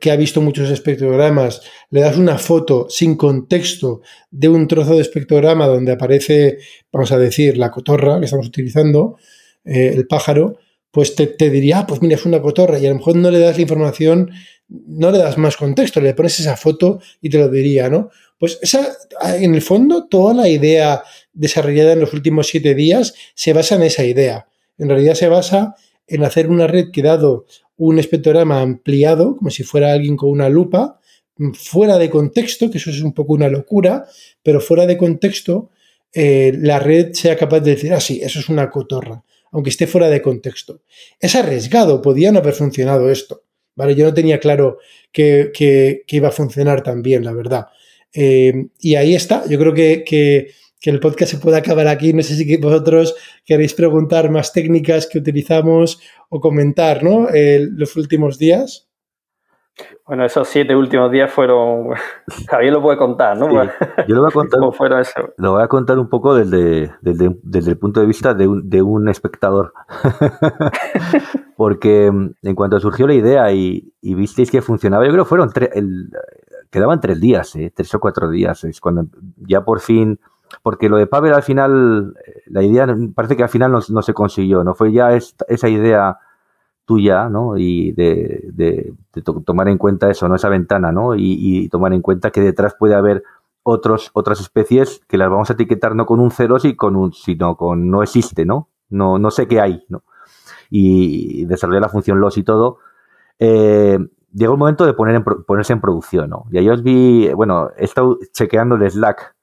que, ha visto muchos espectrogramas le das una foto sin contexto de un trozo de espectrograma donde aparece, vamos a decir, la cotorra que estamos utilizando, eh, el pájaro, pues te, diría, ah, pues mira, es una cotorra y a lo mejor no le das la información, no le das más contexto, le pones esa foto y te lo diría, ¿no? Pues esa, en el fondo, toda la idea desarrollada en los últimos siete días se basa en esa idea. En realidad se basa en hacer una red que dado un espectrograma ampliado, como si fuera alguien con una lupa, fuera de contexto, que eso es un poco una locura, pero fuera de contexto, eh, la red sea capaz de decir, ah, sí, eso es una cotorra. aunque esté fuera de contexto. Es arriesgado, podía no haber funcionado esto. ¿vale? Yo no tenía claro que, iba a funcionar tan bien, la verdad. Eh, y ahí está, yo creo que, el podcast se puede acabar aquí. No sé si vosotros queréis preguntar más técnicas que utilizamos o comentar ¿no? los últimos días. Bueno, esos siete últimos días fueron. *laughs* Javier lo puede contar, ¿no? yo *laughs* lo voy a contar. Lo voy a contar un poco desde, desde, el punto de vista de un, de un espectador. *laughs* Porque mm, en cuanto surgió la idea y, visteis que funcionaba, yo creo que fueron tres. Quedaban tres días, ¿eh? tres o cuatro días. Es cuando ya por fin. Porque lo de Pavel al final, la idea parece que al final no, se consiguió, ¿no? Fue ya esa idea tuya, ¿no? Y de, tomar en cuenta eso, ¿no? Esa ventana, ¿no? Y, tomar en cuenta que detrás puede haber otros, otras especies que las vamos a etiquetar no con un cero, con un, sino con no existe, ¿no? No, no sé qué hay, ¿no? Y desarrollar la función loss y todo. Eh, llegó el momento de poner ponerse en producción, ¿no? Y ahí os vi, bueno, he estado chequeando el Slack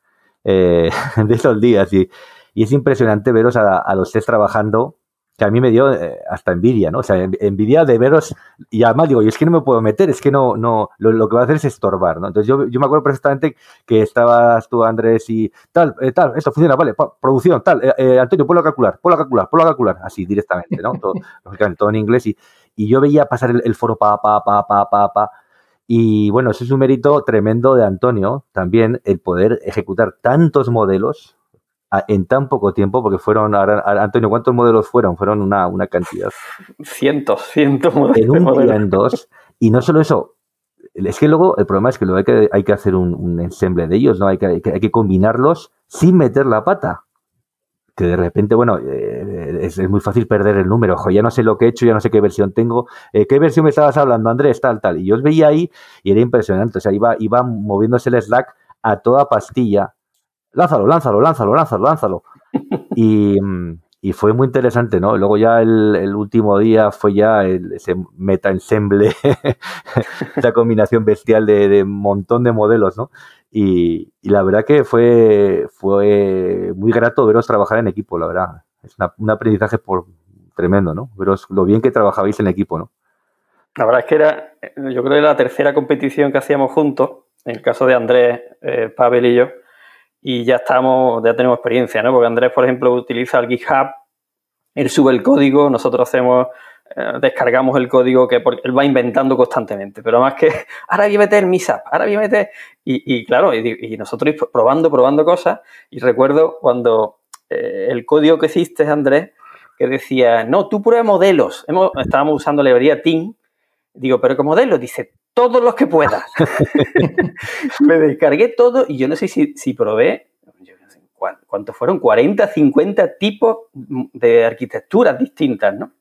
eh, *laughs* de esos días y, es impresionante veros a, a los tres trabajando que a mí me dio eh, hasta envidia, ¿no? O sea, envidia de veros, y además digo, y es que no me puedo meter, es que no, no, lo, que va a hacer es estorbar, ¿no? Entonces yo, yo me acuerdo perfectamente que estabas tú, Andrés, y tal, eh, tal, esto funciona, vale, producción, tal, eh, Antonio, ponlo a calcular, ponlo a calcular, ponlo a calcular, así directamente, ¿no? Todo, *laughs* todo en inglés, y, y yo veía pasar el, foro pa, pa, pa, pa, pa, pa, y bueno, eso es un mérito tremendo de Antonio, también el poder ejecutar tantos modelos, en tan poco tiempo, porque fueron, Antonio, ¿cuántos modelos fueron? Fueron una, una cantidad. Cientos, cientos modelos. En un día, en *laughs* dos. Y no solo eso, es que luego el problema es que luego hay que, hay que hacer un, ensemble de ellos, ¿no? Hay que, hay que, combinarlos sin meter la pata. Que de repente, bueno, eh, es, muy fácil perder el número. Ojo, ya no sé lo que he hecho, ya no sé qué versión tengo. Eh, ¿Qué versión me estabas hablando, Andrés? Tal, tal. Y yo os veía ahí y era impresionante. O sea, iba, iba moviéndose el Slack a toda pastilla lánzalo, lánzalo, lánzalo, lánzalo, lánzalo. Y, fue muy interesante, ¿no? Luego ya el, último día fue ya ese meta-ensemble, *laughs* esa combinación bestial de, un montón de modelos, ¿no? Y, la verdad que fue, fue muy grato veros trabajar en equipo, la verdad. Es un aprendizaje por, tremendo, ¿no? Veros lo bien que trabajabais en equipo, ¿no? La verdad es que era, yo creo que era la tercera competición que hacíamos juntos, en el caso de Andrés, eh, Pavel y yo, y ya estamos, ya tenemos experiencia, ¿no? Porque Andrés, por ejemplo, utiliza el GitHub, él sube el código, nosotros hacemos, eh, descargamos el código que él va inventando constantemente, pero más que, *laughs* ahora voy a meter MISAP, ahora voy a meter, y, claro, y, nosotros probando, probando cosas, y recuerdo cuando eh, el código que hiciste, Andrés, que decía, no, tú prueba modelos, estábamos usando la librería Team, digo, pero ¿qué modelos? Dice, todos los que pueda. *laughs* *laughs* me descargué todo y yo no sé si, si probé, ¿cuántos fueron? 40, 50 tipos de arquitecturas distintas, ¿no?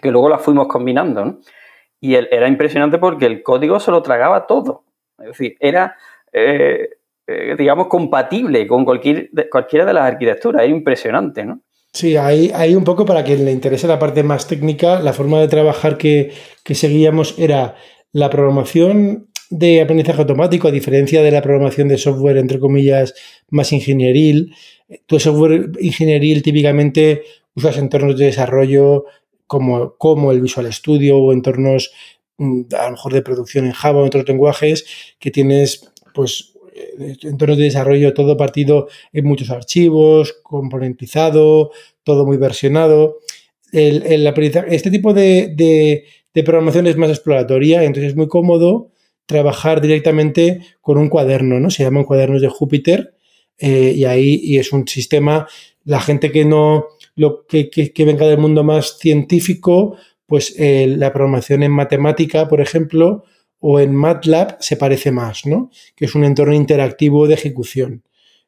Que luego las fuimos combinando, ¿no? Y era impresionante porque el código se lo tragaba todo. Es decir, era, eh, eh, digamos, compatible con cualquier, cualquiera de las arquitecturas. Era impresionante, ¿no? Sí, hay, hay un poco para quien le interese la parte más técnica, la forma de trabajar que, que seguíamos era la programación de aprendizaje automático, a diferencia de la programación de software, entre comillas, más ingenieril, tu software ingenieril típicamente usas entornos de desarrollo como, como el Visual Studio o entornos mm, a lo mejor de producción en Java o en otros lenguajes que tienes pues eh, entornos de desarrollo todo partido en muchos archivos, componentizado, todo muy versionado. Este tipo de programación es más exploratoria, entonces es muy cómodo trabajar directamente con un cuaderno, ¿no? Se llaman cuadernos de Júpiter eh, y ahí y es un sistema, la gente que no, lo que, venga del mundo más científico, pues eh, la programación en matemática, por ejemplo, o en MATLAB se parece más, ¿no? Que es un entorno interactivo de ejecución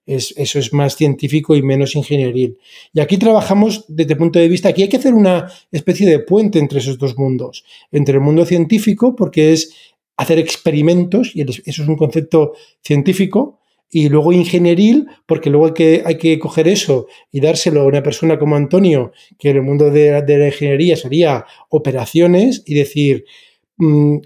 eso es más científico y menos ingenieril. Y aquí trabajamos desde el punto de vista, aquí hay que hacer una especie de puente entre esos dos mundos, entre el mundo científico, porque es hacer experimentos, y eso es un concepto científico, y luego ingenieril, porque luego hay que, hay que coger eso y dárselo a una persona como Antonio, que en el mundo de, la ingeniería sería operaciones, y decir, mm,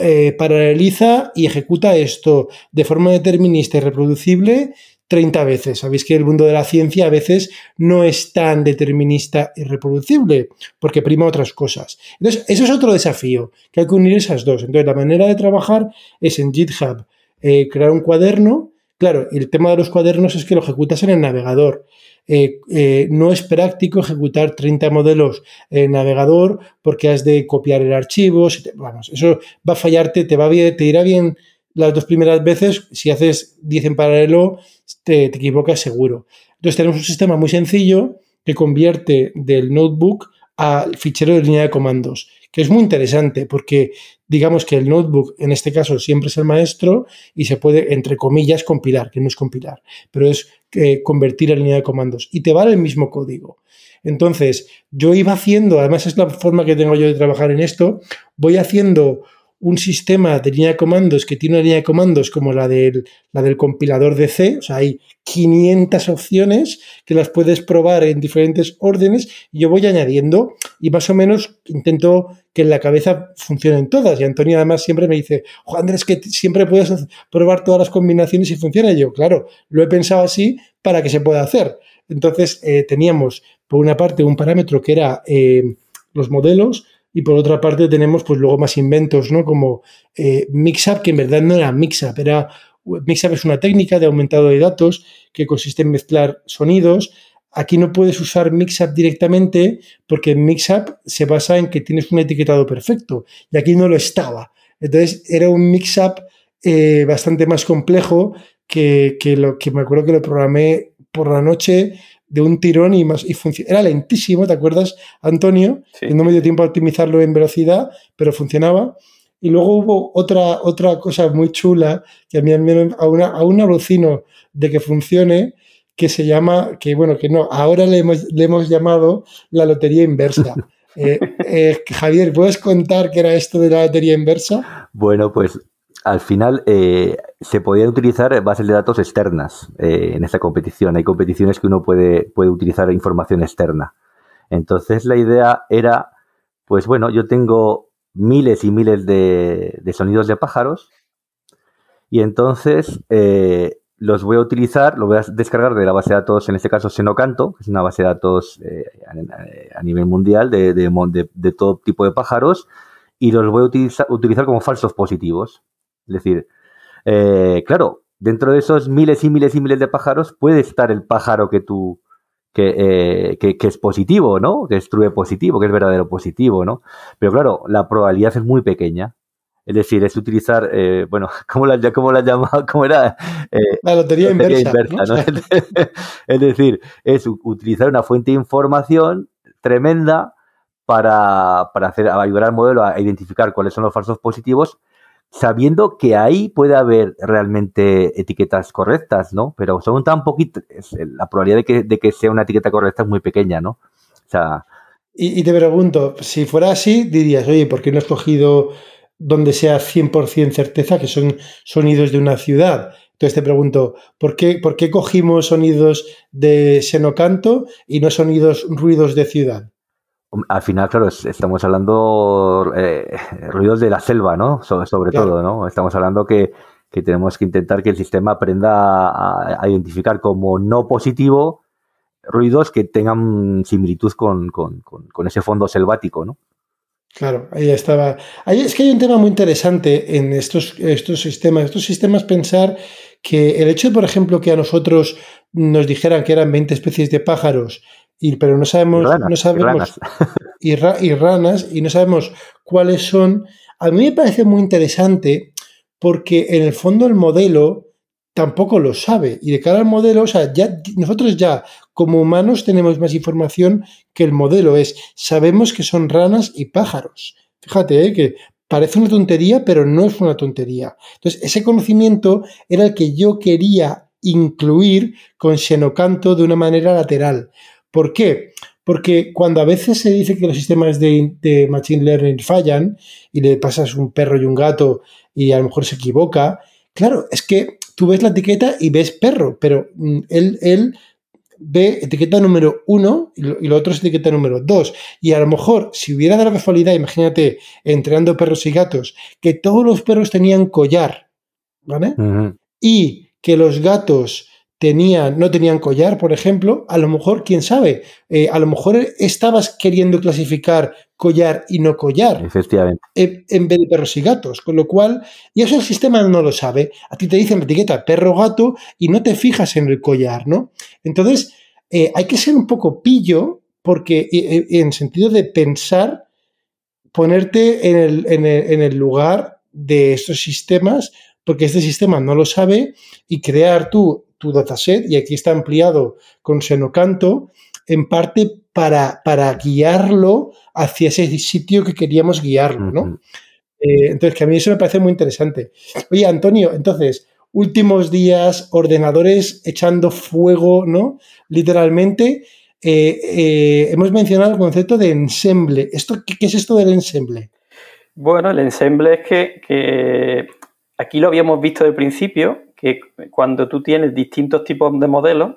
eh, paraleliza y ejecuta esto de forma determinista y reproducible 30 veces. Sabéis que el mundo de la ciencia a veces no es tan determinista y reproducible, porque prima otras cosas. Entonces, eso es otro desafío, que hay que unir esas dos. Entonces, la manera de trabajar es en GitHub eh, crear un cuaderno. Claro, el tema de los cuadernos es que lo ejecutas en el navegador. Eh, eh, no es práctico ejecutar 30 modelos en navegador porque has de copiar el archivo. vamos, eso va a fallarte, te, va bien, te irá bien las dos primeras veces. Si haces 10 en paralelo, te, te equivocas seguro. Entonces tenemos un sistema muy sencillo que convierte del notebook al fichero de línea de comandos, que es muy interesante porque digamos que el notebook en este caso siempre es el maestro y se puede, entre comillas, compilar, que no es compilar, pero es eh, convertir a línea de comandos y te vale el mismo código. Entonces, yo iba haciendo, además es la forma que tengo yo de trabajar en esto, voy haciendo un sistema de línea de comandos que tiene una línea de comandos como la del, la del compilador de C, o sea, hay 500 opciones que las puedes probar en diferentes órdenes y yo voy añadiendo y más o menos intento que en la cabeza funcionen todas. Y Antonio además siempre me dice, Juan Andrés, que siempre puedes probar todas las combinaciones y funciona. Yo, claro, lo he pensado así para que se pueda hacer. Entonces eh, teníamos por una parte un parámetro que era eh, los modelos, y por otra parte tenemos pues luego más inventos, ¿no? Como eh, Mixup, que en verdad no era Mixup, era Mixup es una técnica de aumentado de datos que consiste en mezclar sonidos. Aquí no puedes usar Mixup directamente porque Mixup se basa en que tienes un etiquetado perfecto y aquí no lo estaba. Entonces era un Mixup eh, bastante más complejo que, que, lo que me acuerdo que lo programé por la noche de un tirón y más. Y era lentísimo, ¿te acuerdas, Antonio? No me dio tiempo a optimizarlo en velocidad, pero funcionaba. Y luego hubo otra, otra cosa muy chula que a mí aún, aún alucino de que funcione, que se llama, que bueno, que no, ahora le hemos, le hemos llamado la lotería inversa. *laughs* Eh, eh, Javier, ¿puedes contar qué era esto de la lotería inversa? Bueno, pues al final eh, se podían utilizar bases de datos externas eh, en esta competición. Hay competiciones que uno puede, puede utilizar información externa. Entonces la idea era, pues bueno, yo tengo miles y miles de, sonidos de pájaros y entonces eh, los voy a utilizar, lo voy a descargar de la base de datos, en este caso Senocanto, que es una base de datos a, nivel mundial de, de, todo tipo de pájaros, y los voy a utilizar como falsos positivos. Es decir, eh, claro, dentro de esos miles y miles y miles de pájaros puede estar el pájaro que tú, eh, que, que, es positivo, ¿no? Que es true positivo, que es verdadero positivo, ¿no? Pero claro, la probabilidad es muy pequeña. Es decir, es utilizar, eh, bueno, *laughs* ¿cómo la, cómo la llamado? *laughs* ¿Cómo era? la lotería, inversa. ¿no? *laughs* es decir, es utilizar una fuente de información tremenda para, para hacer, ayudar al modelo a identificar cuáles son los falsos positivos sabiendo que ahí puede haber realmente etiquetas correctas, ¿no? Pero son tan poquito, la probabilidad de que, sea una etiqueta correcta es muy pequeña, ¿no? O sea... Y, te pregunto, si fuera así, dirías, oye, ¿por qué no has cogido donde sea 100% certeza que son sonidos de una ciudad? Entonces te pregunto, ¿por qué, ¿por qué cogimos sonidos de senocanto y no sonidos ruidos de ciudad? Al final, claro, estamos hablando eh, ruidos de la selva, ¿no? sobre todo, ¿no? Estamos hablando que, tenemos que intentar que el sistema aprenda a, identificar como no positivo ruidos que tengan similitud con, ese fondo selvático, ¿no? Claro, ahí estaba. Ahí es que hay un tema muy interesante en estos, estos sistemas. Estos sistemas pensar que el hecho, por ejemplo, que a nosotros nos dijeran que eran 20 especies de pájaros y, pero no sabemos, no sabemos *laughs* y ranas. Y, no sabemos cuáles son. A mí me parece muy interesante porque en el fondo el modelo tampoco lo sabe. Y de cara al modelo, o sea, ya, nosotros ya como humanos tenemos más información que el modelo es. Sabemos que son ranas y pájaros. Fíjate, ¿eh? que parece una tontería, pero no es una tontería. Entonces, ese conocimiento era el que yo quería incluir con Xenocanto de una manera lateral. ¿Por qué? Porque cuando a veces se dice que los sistemas de, Machine Learning fallan y le pasas un perro y un gato y a lo mejor se equivoca, claro, es que tú ves la etiqueta y ves perro, pero mm, él, él ve etiqueta número uno y lo, otro es etiqueta número dos. Y a lo mejor, si hubiera dado la casualidad, imagínate, entrenando perros y gatos, que todos los perros tenían collar, ¿vale? Y que los gatos tenían, no tenían collar, por ejemplo, a lo mejor, quién sabe, eh, a lo mejor estabas queriendo clasificar collar y no collar. Efectivamente. En, vez de perros y gatos. Con lo cual, y eso el sistema no lo sabe. A ti te dicen la etiqueta perro gato y no te fijas en el collar, ¿no? Entonces, eh, hay que ser un poco pillo porque en sentido de pensar, ponerte en el, en el lugar de estos sistemas, porque este sistema no lo sabe, y crear tú tu dataset, y aquí está ampliado con Senocanto, en parte para, para guiarlo hacia ese sitio que queríamos guiarlo, ¿no? Eh, entonces, que a mí eso me parece muy interesante. Oye, Antonio, entonces, últimos días, ordenadores echando fuego, ¿no? Literalmente, eh, eh, hemos mencionado el concepto de ensemble. ¿Esto, qué, es esto del ensemble? Bueno, el ensemble es que, aquí lo habíamos visto del principio, cuando tú tienes distintos tipos de modelos,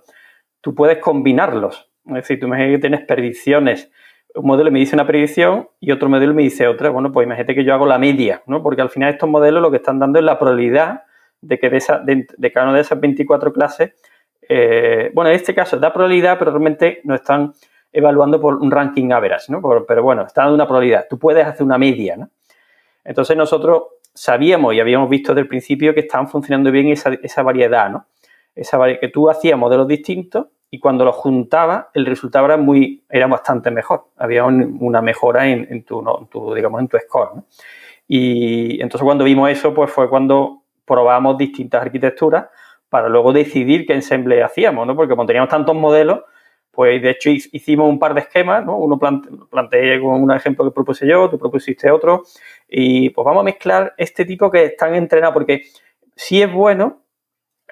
tú puedes combinarlos. Es decir, tú imaginas que tienes predicciones. Un modelo me dice una predicción y otro modelo me dice otra. Bueno, pues imagínate que yo hago la media, ¿no? Porque al final estos modelos lo que están dando es la probabilidad de que de, esa, de cada una de esas 24 clases eh, bueno, en este caso da probabilidad, pero realmente no están evaluando por un ranking average, ¿no? pero bueno, está dando una probabilidad. Tú puedes hacer una media, ¿no? Entonces nosotros sabíamos y habíamos visto desde el principio que estaban funcionando bien esa, variedad, ¿no? Esa que tú hacías modelos distintos y cuando los juntabas el resultado era muy era bastante mejor. Había una mejora en, tu, digamos en tu score, ¿no? Y entonces cuando vimos eso, pues fue cuando probamos distintas arquitecturas para luego decidir qué ensemble hacíamos, ¿no? Porque como teníamos tantos modelos, pues de hecho hicimos un par de esquemas, ¿no? Uno planteé con un ejemplo que propuse yo, tú propusiste otro, y pues vamos a mezclar este tipo que están entrenados, porque sí es bueno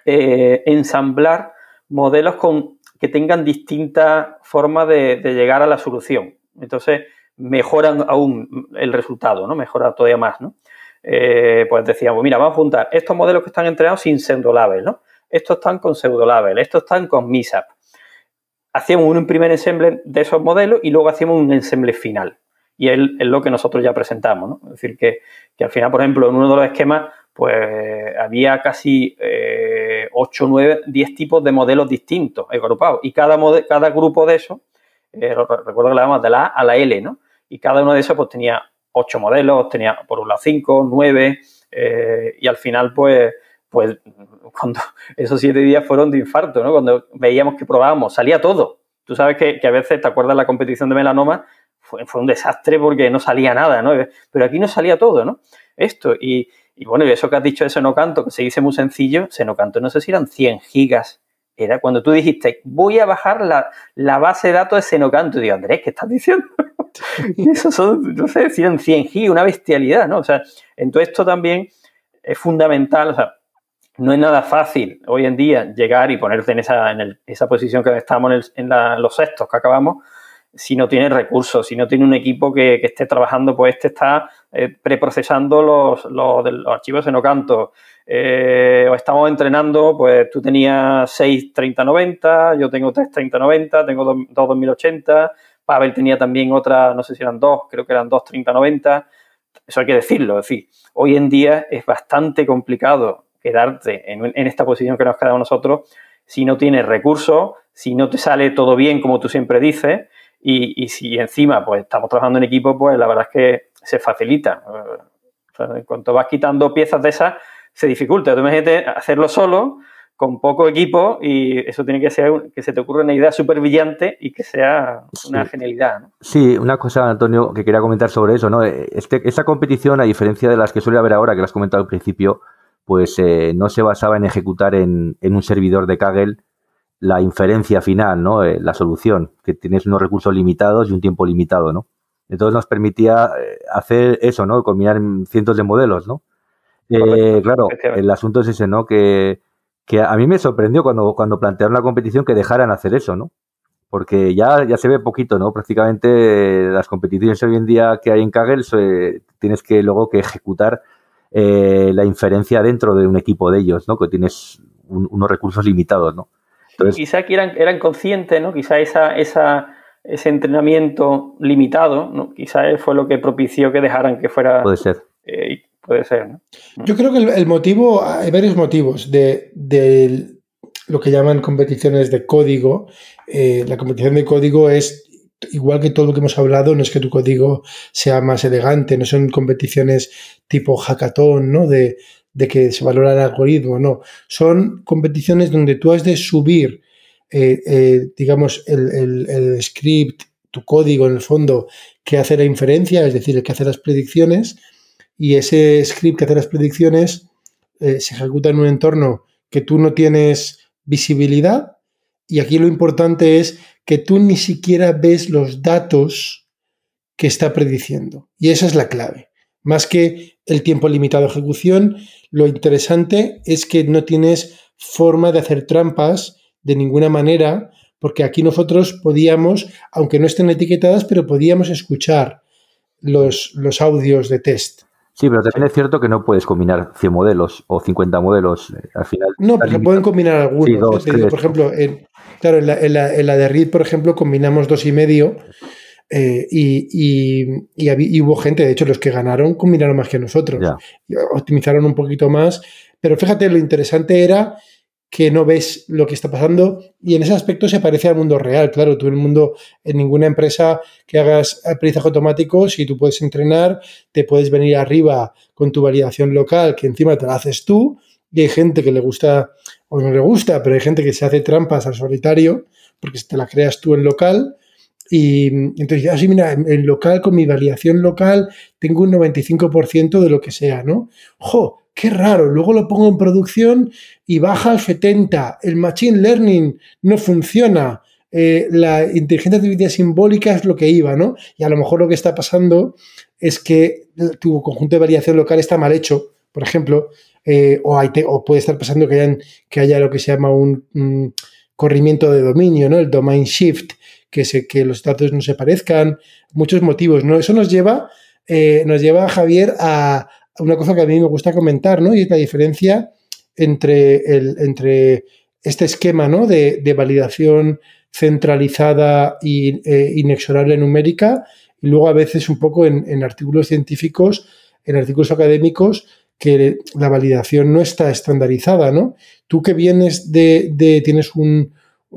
eh, ensamblar modelos con, que tengan distintas formas de, llegar a la solución. Entonces, mejoran aún el resultado, ¿no? Mejora todavía más, ¿no? Eh, pues decíamos, mira, vamos a juntar estos modelos que están entrenados sin pseudolabel, ¿no? Estos están con pseudolabel, estos están con MISAP. Hacíamos un primer ensemble de esos modelos y luego hacíamos un ensemble final. Y es, lo que nosotros ya presentamos, ¿no? Es decir, que, al final, por ejemplo, en uno de los esquemas, pues había casi 8, 9, 10 tipos de modelos distintos agrupados. Y cada, cada grupo de esos, eh, recuerdo que le llamamos de la A a la L, ¿no? Y cada uno de esos pues tenía ocho modelos, tenía por un lado cinco, nueve, eh, y al final, pues, pues, *laughs* cuando esos siete días fueron de infarto, ¿no? Cuando veíamos que probábamos, salía todo. Tú sabes que, a veces, ¿te acuerdas la competición de melanoma? Fue, un desastre porque no salía nada, ¿no? Pero aquí no salía todo, ¿no? Esto, y, bueno, y eso que has dicho de Senocanto, que se dice muy sencillo, Senocanto no sé si eran 100 gigas. Era cuando tú dijiste, voy a bajar la, la base de datos de Senocanto. Y digo, Andrés, ¿qué estás diciendo? *laughs* eso son, no sé, 100, 100 gigas, una bestialidad, ¿no? O sea, en todo esto también es fundamental, o sea, no es nada fácil hoy en día llegar y ponerte en esa, en esa posición que estamos en, los sextos que acabamos, si no tiene recursos, si no tiene un equipo que, esté trabajando, pues este está eh, preprocesando los, archivos en Ocanto. Eh, o estamos entrenando, pues tú tenías 6 3090, yo tengo 3 3090, tengo 2 2080, Pavel tenía también otra, no sé si eran dos, creo que eran dos 3090. Eso hay que decirlo, es decir, hoy en día es bastante complicado quedarte en, esta posición que nos quedado nosotros si no tienes recursos, si no te sale todo bien, como tú siempre dices, y, si encima pues estamos trabajando en equipo, pues la verdad es que se facilita. en cuanto vas quitando piezas de esas, se dificulta. Tú imagínate hacerlo solo, con poco equipo y eso tiene que ser que se te ocurra una idea súper brillante y que sea una genialidad. ¿no? Sí, una cosa, Antonio, que quería comentar sobre eso. ¿no? Este, esta competición, a diferencia de las que suele haber ahora, que las has comentado al principio, pues eh, no se basaba en ejecutar en, un servidor de Kaggle la inferencia final, ¿no? Eh, la solución, que tienes unos recursos limitados y un tiempo limitado. ¿no? Entonces nos permitía eh, hacer eso, ¿no? combinar cientos de modelos. ¿no? claro, el asunto es ese, ¿no? que que a mí me sorprendió cuando, cuando plantearon la competición que dejaran hacer eso, ¿no? Porque ya, ya se ve poquito, ¿no? Prácticamente las competiciones hoy en día que hay en Kaggle tienes que luego que ejecutar eh, la inferencia dentro de un equipo de ellos, ¿no? Que tienes unos recursos limitados, ¿no? Entonces, quizá que eran, eran conscientes, ¿no? Quizá esa, esa, ese entrenamiento limitado, ¿no? Quizá fue lo que propició que dejaran que fuera... Puede ser. Eh, puede ser, ¿no? Yo creo que el, motivo, hay varios motivos de, lo que llaman competiciones de código. Eh, la competición de código es igual que todo lo que hemos hablado, no es que tu código sea más elegante, no son competiciones tipo hackathon, ¿no? De, que se valora el algoritmo, no. Son competiciones donde tú has de subir, eh, eh, digamos, el, script, tu código en el fondo, que hace la inferencia, es decir, el que hace las predicciones, y ese script que hace las predicciones se ejecuta en un entorno que tú no tienes visibilidad y aquí lo importante es que tú ni siquiera ves los datos que está prediciendo. Y esa es la clave. Más que el tiempo limitado de ejecución, lo interesante es que no tienes forma de hacer trampas de ninguna manera, porque aquí nosotros podíamos, aunque no estén etiquetadas, pero podíamos escuchar los, los audios de test. Sí, pero también es cierto que no puedes combinar 100 modelos o 50 modelos eh, al final. No, porque pueden combinar algunos. por ejemplo, en, claro, en la, de Reed, por ejemplo, combinamos dos y medio eh, y, hubo gente, de hecho, los que ganaron combinaron más que nosotros. Optimizaron un poquito más. Pero fíjate, lo interesante era que no ves lo que está pasando y en ese aspecto se parece al mundo real. Claro, tú en el mundo, en ninguna empresa que hagas aprendizaje automático, si tú puedes entrenar, te puedes venir arriba con tu validación local, que encima te la haces tú, y hay gente que le gusta o no le gusta, pero hay gente que se hace trampas al solitario porque te la creas tú en local. Y entonces, así, ah, mira, en, local, con mi validación local, tengo un 95% de lo que sea, ¿no? ¡Jo! qué raro, luego lo pongo en producción y baja al 70, el Machine Learning no funciona, eh, la inteligencia artificial simbólica es lo que iba, ¿no? Y a lo mejor lo que está pasando es que tu conjunto de variación local está mal hecho, por ejemplo, eh, o, puede estar pasando que, que haya lo que se llama un, corrimiento de dominio, ¿no? El domain shift, que, se, que los datos no se parezcan, muchos motivos, ¿no? Eso nos lleva, eh, nos lleva, Javier, a, una cosa que a mí me gusta comentar, ¿no? Y es la diferencia entre, el, entre este esquema ¿no? de, validación centralizada e inexorable numérica y luego a veces un poco en, artículos científicos, en artículos académicos, que la validación no está estandarizada, ¿no? Tú que vienes de, tienes un,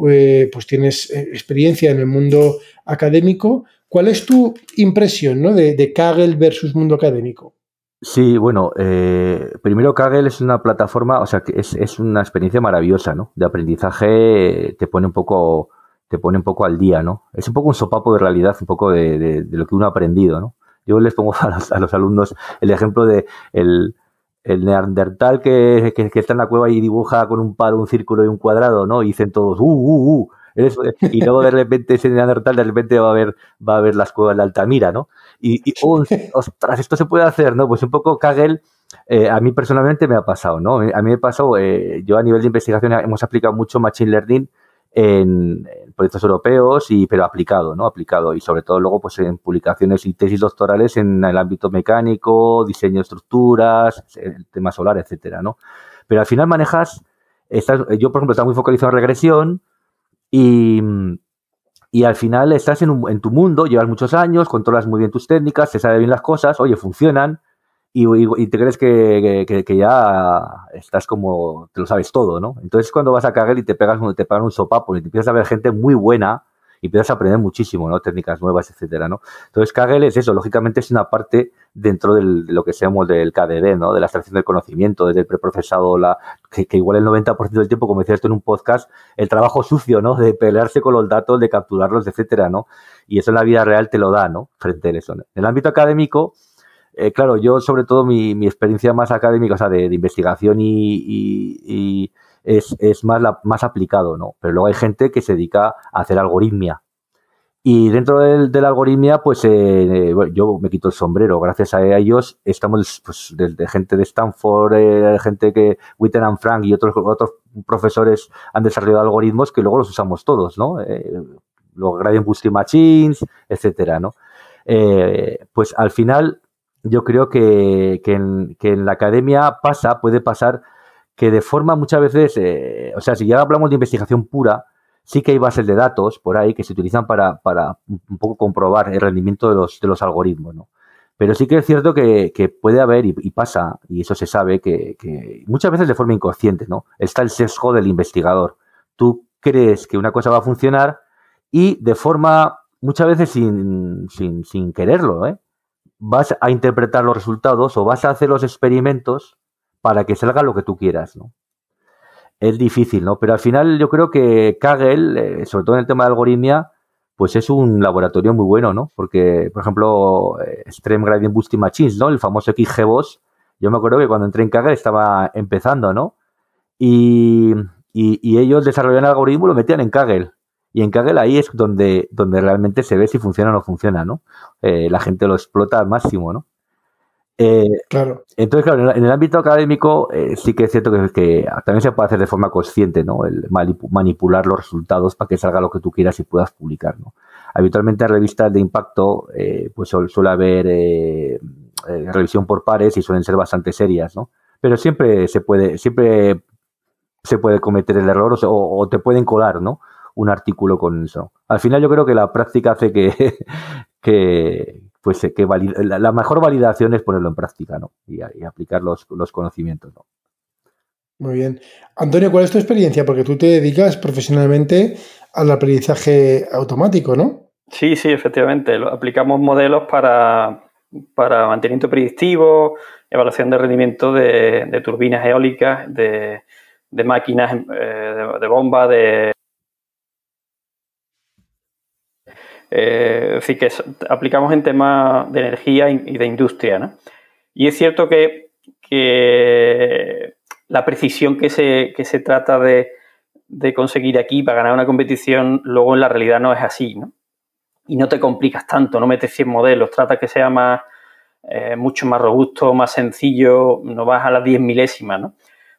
eh, pues tienes eh, experiencia en el mundo académico, ¿cuál es tu impresión, ¿no? De, de Kaggle versus mundo académico. Sí, bueno, eh, primero Kaggle es una plataforma, o sea, que es, es, una experiencia maravillosa, ¿no? De aprendizaje, te pone un poco, te pone un poco al día, ¿no? Es un poco un sopapo de realidad, un poco de, de, lo que uno ha aprendido, ¿no? Yo les pongo *laughs* a los, a los alumnos el ejemplo de el, el neandertal que, que, que, está en la cueva y dibuja con un palo un círculo y un cuadrado, ¿no? Y dicen todos, uh, uh, uh. Y luego de repente ese neandertal de repente va a ver, va a ver las cuevas de Altamira, ¿no? Y, y oh, ostras, esto se puede hacer, ¿no? Pues un poco Kaggle, eh, a mí personalmente me ha pasado, ¿no? A mí me pasó, eh, yo a nivel de investigación hemos aplicado mucho Machine Learning en, proyectos europeos, y, pero aplicado, ¿no? Aplicado y sobre todo luego pues en publicaciones y tesis doctorales en el ámbito mecánico, diseño de estructuras, el tema solar, etcétera, ¿no? Pero al final manejas, estás, yo por ejemplo estaba muy focalizado en regresión y y al final estás en, en, tu mundo, llevas muchos años, controlas muy bien tus técnicas, te sabes bien las cosas, oye, funcionan, y, y, te crees que, que, que, ya estás como, te lo sabes todo, ¿no? Entonces cuando vas a cagar y te pegas te pegan un sopapo y te empiezas a ver gente muy buena y empiezas a aprender muchísimo, ¿no? Técnicas nuevas, etcétera, ¿no? Entonces Kaggle es eso, lógicamente es una parte dentro de lo que seamos del KDD, ¿no? De la extracción del conocimiento, desde el preprocesado, la, que, igual el 90% del tiempo, como decías esto en un podcast, el trabajo sucio, ¿no? De pelearse con los datos, de capturarlos, etcétera, ¿no? Y eso en la vida real te lo da, ¿no? Frente a eso. En el ámbito académico, eh, claro, yo sobre todo mi, mi, experiencia más académica, o sea, de, investigación y, es, es más, la, más aplicado, ¿no? Pero luego hay gente que se dedica a hacer algoritmia. Y dentro del, de la algoritmia, pues eh, yo me quito el sombrero. Gracias a ellos estamos, pues, de, gente de Stanford, eh, gente que Witten and Frank y otros, otros profesores han desarrollado algoritmos que luego los usamos todos, ¿no? Eh, los Gradient Boosting Machines, etcétera, ¿no? Eh, pues al final, yo creo que, que, en, que la academia pasa, puede pasar que de forma muchas veces, eh, o sea, si ya hablamos de investigación pura, sí que hay bases de datos por ahí que se utilizan para, para un poco comprobar el rendimiento de los, de los algoritmos, ¿no? Pero sí que es cierto que, puede haber, y, pasa, y eso se sabe, que, que, muchas veces de forma inconsciente, ¿no? Está el sesgo del investigador. Tú crees que una cosa va a funcionar y de forma, muchas veces sin, sin, sin quererlo, ¿eh? Vas a interpretar los resultados o vas a hacer los experimentos para que salga lo que tú quieras, ¿no? Es difícil, ¿no? Pero al final yo creo que Kaggle, eh, sobre todo en el tema de algoritmia, pues es un laboratorio muy bueno, ¿no? Porque, por ejemplo, eh, Extreme Gradient Boosting Machines, ¿no? El famoso XGBOS, yo me acuerdo que cuando entré en Kaggle estaba empezando, ¿no? Y, ellos desarrollaban el algoritmo y lo metían en Kaggle. Y en Kaggle ahí es donde, donde realmente se ve si funciona o no funciona, ¿no? Eh, la gente lo explota al máximo, ¿no? Eh, claro. Entonces, claro, en el ámbito académico eh, sí que es cierto que, también se puede hacer de forma consciente, ¿no? El manipular los resultados para que salga lo que tú quieras y puedas publicar, ¿no? Habitualmente en revistas de impacto, pues suele haber revisión por pares y suelen ser bastante serias, ¿no? Pero siempre se puede, siempre se puede cometer el error o, te pueden colar, ¿no? Un artículo con eso. Al final yo creo que la práctica hace que, *laughs* que pues que la, mejor validación es ponerlo en práctica, ¿no? Y, aplicar los, conocimientos, ¿no? Muy bien. Antonio, ¿cuál es tu experiencia? Porque tú te dedicas profesionalmente al aprendizaje automático, ¿no? Sí, sí, efectivamente. Aplicamos modelos para, para mantenimiento predictivo, evaluación de rendimiento de turbinas eólicas, de, de máquinas eh, de, bomba, de... Eh, es decir, que aplicamos en temas de energía y de industria. ¿no? Y es cierto que, la precisión que se, se trata de, conseguir aquí para ganar una competición, luego en la realidad no es así. ¿no? Y no te complicas tanto, no metes 100 modelos, trata que sea más, eh, mucho más robusto, más sencillo, no vas a las 10 milésimas. ¿no?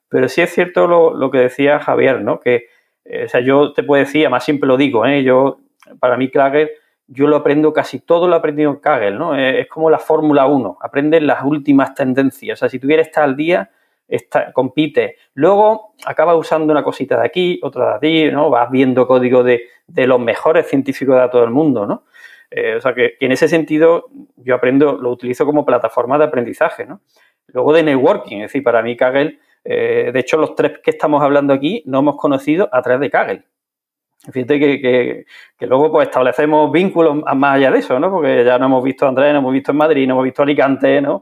Pero sí es cierto lo, que decía Javier, ¿no? Que, eh, o sea, yo te puedo decir, además siempre lo digo, ¿eh? Yo, para mí Kaggle, yo lo aprendo casi todo lo aprendido en Kaggle, ¿no? Es, como la Fórmula 1, aprendes las últimas tendencias. O sea, si tú estar al día, está, compite. Luego acabas usando una cosita de aquí, otra de allí, ¿no? Vas viendo código de, los mejores científicos de todo el mundo, ¿no? Eh, o sea, que, que, en ese sentido yo aprendo, lo utilizo como plataforma de aprendizaje, ¿no? Luego de networking, es decir, para mí Kaggle eh, de hecho, los tres que estamos hablando aquí no hemos conocido a través de Kaggle. Fíjate que, luego pues establecemos vínculos más allá de eso, ¿no? Porque ya no hemos visto a Andrés, no hemos visto en Madrid, no hemos visto Alicante, ¿no?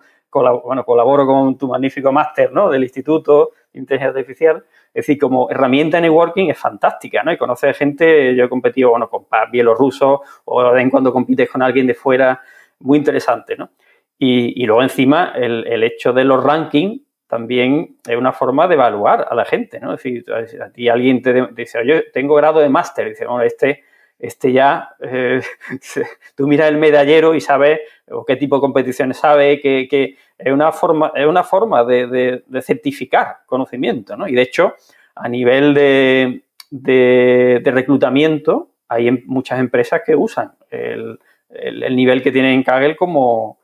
bueno, colaboro con tu magnífico máster, ¿no? Del Instituto de Inteligencia Artificial. Es decir, como herramienta de networking es fantástica, ¿no? Y conocer gente, yo he competido, bueno, con bielorrusos o de vez en cuando compites con alguien de fuera, muy interesante, ¿no? Y, luego encima el, el hecho de los rankings también es una forma de evaluar a la gente, ¿no? A ti alguien te dice, oye, tengo grado de máster, dice, bueno, este, este ya, eh, *laughs* tú miras el medallero y sabes o qué tipo de competiciones sabe, que, es una forma, es una forma de, certificar conocimiento, ¿no? Y de hecho, a nivel de, reclutamiento, hay muchas empresas que usan el, nivel que tienen en Kaggle como,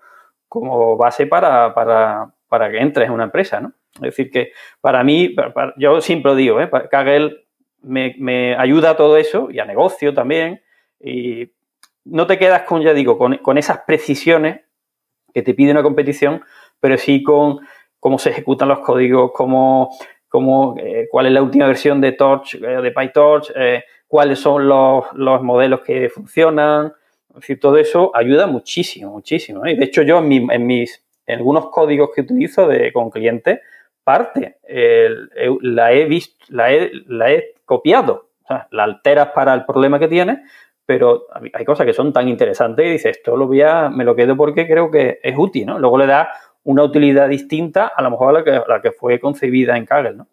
como base para, para que entres en una empresa, ¿no? Es decir, que para mí, yo siempre digo, ¿eh? Kaggle me, ayuda a todo eso y a negocio también. Y no te quedas con, ya digo, con, esas precisiones que te pide una competición, pero sí con cómo se ejecutan los códigos, cómo, cómo eh, cuál es la última versión de Torch, eh, de PyTorch, eh, cuáles son los, modelos que funcionan. Es decir, todo eso ayuda muchísimo, muchísimo. De hecho, yo en mis en algunos códigos que utilizo de, con clientes, parte la he visto, la he, la he copiado. la alteras para el problema que tienes, pero hay cosas que son tan interesantes y dices, esto lo voy a, me lo quedo porque creo que es útil, ¿no? Luego le da una utilidad distinta a lo mejor a la que, la que fue concebida en Kaggle, ¿no?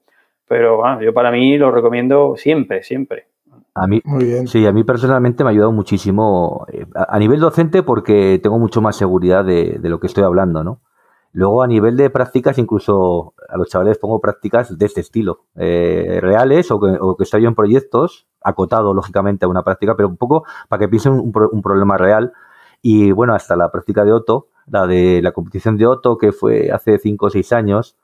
Pero bueno, yo para mí lo recomiendo siempre, siempre. A mí, Sí, a mí personalmente me ha ayudado muchísimo eh, a, nivel docente porque tengo mucho más seguridad de, lo que estoy hablando, ¿no? Luego a nivel de prácticas, incluso a los chavales pongo prácticas de este estilo, eh, reales o que, o que estoy en proyectos, acotado lógicamente a una práctica, pero un poco para que piensen un, un problema real. Y bueno, hasta la práctica de Otto, la de la competición de Otto, que fue hace 5 o 6 años,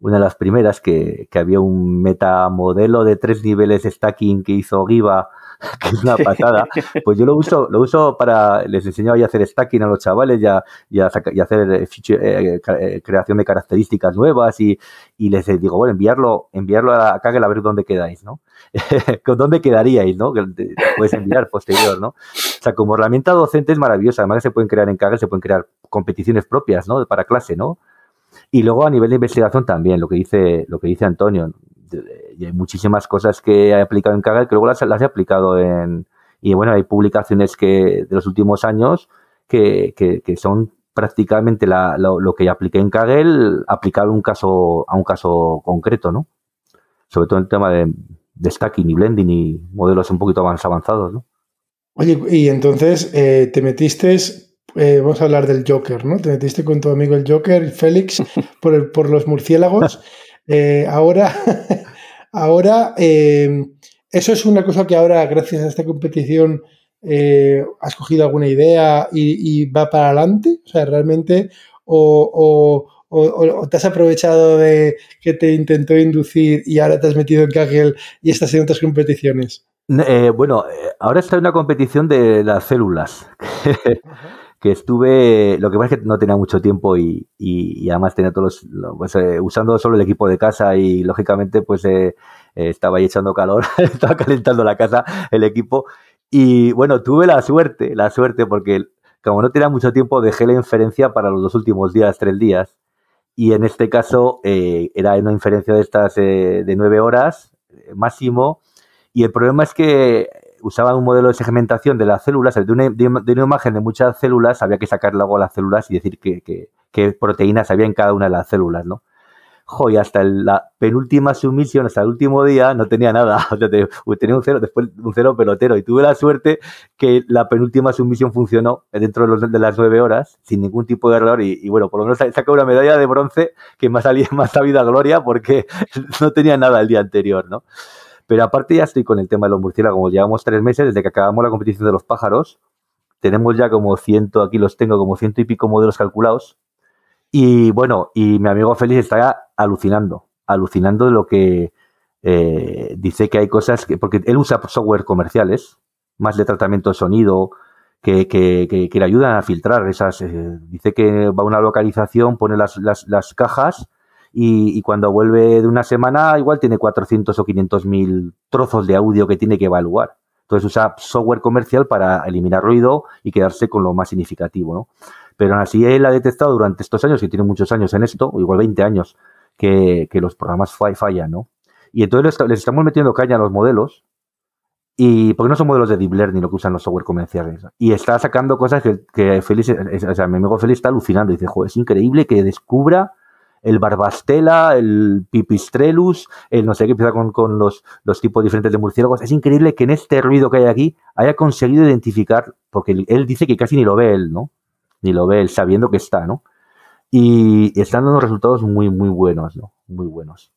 una de las primeras, que, que había un metamodelo de tres niveles stacking que hizo Giva *laughs* que es una patada, pues yo lo uso, lo uso para, les enseño a hacer stacking a los chavales y, y, hacer eh, eh, eh, creación de características nuevas y, y, les digo, bueno, enviarlo, enviarlo a Kaggle a ver dónde quedáis, ¿no? *laughs* ¿Con dónde quedaríais, no? Que puedes enviar *laughs* posterior, ¿no? O sea, como herramienta docente es maravillosa, además se pueden crear en Kaggle, se pueden crear competiciones propias, ¿no? Para clase, ¿no? Y luego a nivel de investigación también, lo que dice, lo que dice Antonio, y hay muchísimas cosas que he aplicado en Kaggle que luego las, he aplicado en... Y bueno, hay publicaciones que de los últimos años que, que, son prácticamente la, lo, que apliqué en Kaggle aplicado un caso, a un caso concreto, ¿no? Sobre todo en el tema de, de stacking y blending y modelos un poquito más avanzados, ¿no? Oye, y entonces eh, te metiste, eh, vamos a hablar del Joker, ¿no? Te metiste con tu amigo el Joker, Félix, *laughs* por, por los murciélagos. Eh, ahora, *laughs* ahora eh, eso es una cosa que ahora, gracias a esta competición, has cogido alguna idea y, va para adelante. O sea, realmente, o, te has aprovechado de que te intentó inducir y ahora te has metido en Kaggle y estás en otras competiciones. bueno, ahora está en una competición de las células. Que estuve, lo que pasa es que no tenía mucho tiempo y, y, además tenía todos los, pues, eh, usando solo el equipo de casa y lógicamente pues eh, eh, estaba ahí echando calor, *laughs* estaba calentando la casa, el equipo. Y bueno, tuve la suerte, la suerte porque como no tenía mucho tiempo dejé la inferencia para los dos últimos días, tres días. Y en este caso era una inferencia de estas de nueve horas máximo. Y el problema es que usaban un modelo de segmentación de las células, de una, de una, imagen de muchas células, había que sacar luego las células y decir qué proteínas había en cada una de las células, ¿no? Jo, hasta la penúltima sumisión, hasta el último día, no tenía nada. *laughs* tenía un cero, después un cero pelotero. Y tuve la suerte que la penúltima sumisión funcionó dentro de, las nueve horas, sin ningún tipo de error. Y, bueno, por lo menos sacado una medalla de bronce que me ha salido *laughs* más sabida gloria porque *laughs* no tenía nada el día anterior, ¿no? Pero aparte ya estoy con el tema de los murciélagos. Llevamos tres meses desde que acabamos la competición de los pájaros. Tenemos ya como ciento, aquí los tengo, como ciento y pico modelos calculados. Y bueno, y mi amigo Félix está alucinando, alucinando de lo que eh, dice que hay cosas que, porque él usa software comerciales, más de tratamiento de sonido, que, que, que, le ayudan a filtrar esas. Eh, dice que va a una localización, pone las, las, las cajas y, cuando vuelve de una semana igual tiene 400 o 500 mil trozos de audio que tiene que evaluar. Entonces usa software comercial para eliminar ruido y quedarse con lo más significativo, ¿no? Pero aún así él ha detectado durante estos años, que tiene muchos años en esto, igual 20 años, que, los programas fallan, ¿no? Y entonces les estamos metiendo caña a los modelos, y porque no son modelos de deep learning lo que usan los software comerciales. Y está sacando cosas que, que Félix, o sea, mi amigo Félix está alucinando. Y dice, joder, es increíble que descubra el Barbastela, el Pipistrelus, el no sé qué empieza con, los, los, tipos diferentes de murciélagos. Es increíble que en este ruido que hay aquí haya conseguido identificar, porque él dice que casi ni lo ve él, ¿no? Ni lo ve él sabiendo que está, ¿no? Y, están dando resultados muy, muy buenos, ¿no? Muy buenos.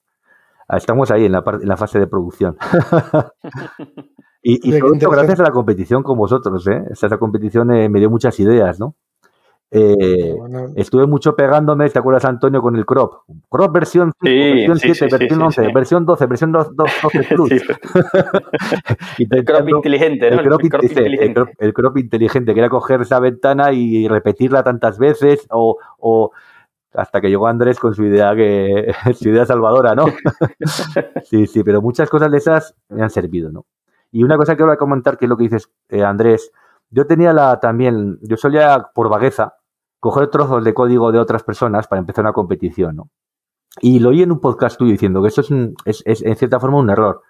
Ah, estamos ahí en la, en la fase de producción. *laughs* y, y gracias a la competición con vosotros, ¿eh? Esa competición eh, me dio muchas ideas, ¿no? Eh, estuve mucho pegándome, ¿te acuerdas, Antonio, con el crop? Crop versión 5, versión 7, versión 11, versión 12, versión 12, *laughs* Plus. *laughs* el crop inteligente, El, crop, inteligente. El, crop, inteligente, que era coger esa ventana y repetirla tantas veces o, o hasta que llegó Andrés con su idea que *laughs* su idea salvadora, ¿no? sí, sí, pero muchas cosas de esas me han servido, ¿no? Y una cosa que voy a comentar, que es lo que dices, eh, Andrés, yo tenía la también, yo solía por vagueza coger trozos de código de otras personas para empezar una competición, ¿no? Y lo oí en un podcast tuyo diciendo que eso es, es, en cierta forma un error.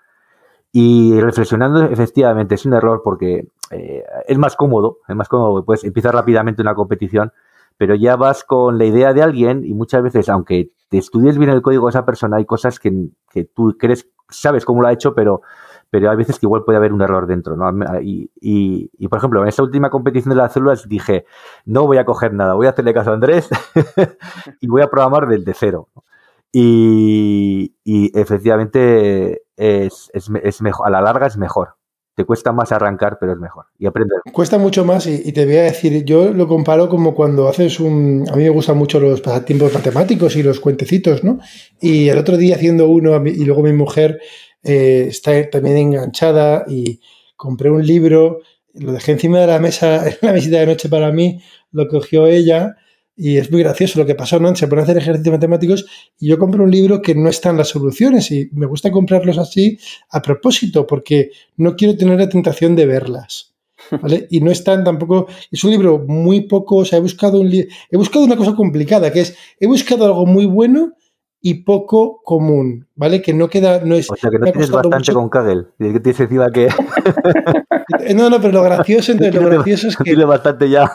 Y reflexionando, efectivamente, es un error porque eh, es más cómodo, es más cómodo, pues empiezas rápidamente una competición, pero ya vas con la idea de alguien y muchas veces, aunque te estudies bien el código de esa persona, hay cosas que, que tú crees, sabes cómo lo ha hecho, pero pero hay veces que igual puede haber un error dentro, ¿no? Y, y, por ejemplo, en esta última competición de las células dije, no voy a coger nada, voy a hacerle caso a Andrés *laughs* y voy a programar desde cero. Y, y efectivamente es, es, es, mejor, a la larga es mejor. te cuesta más arrancar, pero es mejor y aprender. Cuesta mucho más y, te voy a decir, yo lo comparo como cuando haces un... A mí me gustan mucho los pasatiempos matemáticos y los cuentecitos, ¿no? Y el otro día haciendo uno y luego mi mujer eh, está también enganchada y compré un libro, lo dejé encima de la mesa *laughs* en la visita de noche para mí, lo cogió ella y es muy gracioso lo que pasó, ¿no? Se pone a hacer ejercicios matemáticos y yo compro un libro que no están las soluciones y me gusta comprarlos así a propósito porque no quiero tener la tentación de verlas. *laughs* ¿Vale? Y no están tampoco. Es un libro muy poco. O sea, he buscado un he buscado una cosa complicada, que es he buscado algo muy bueno y poco común, ¿vale? Que no queda, no es... O sea, que no tienes bastante con Kagel. Y que tienes encima que... *laughs* no, no, pero lo gracioso, entonces, lo *laughs* gracioso es que... Bastante ya.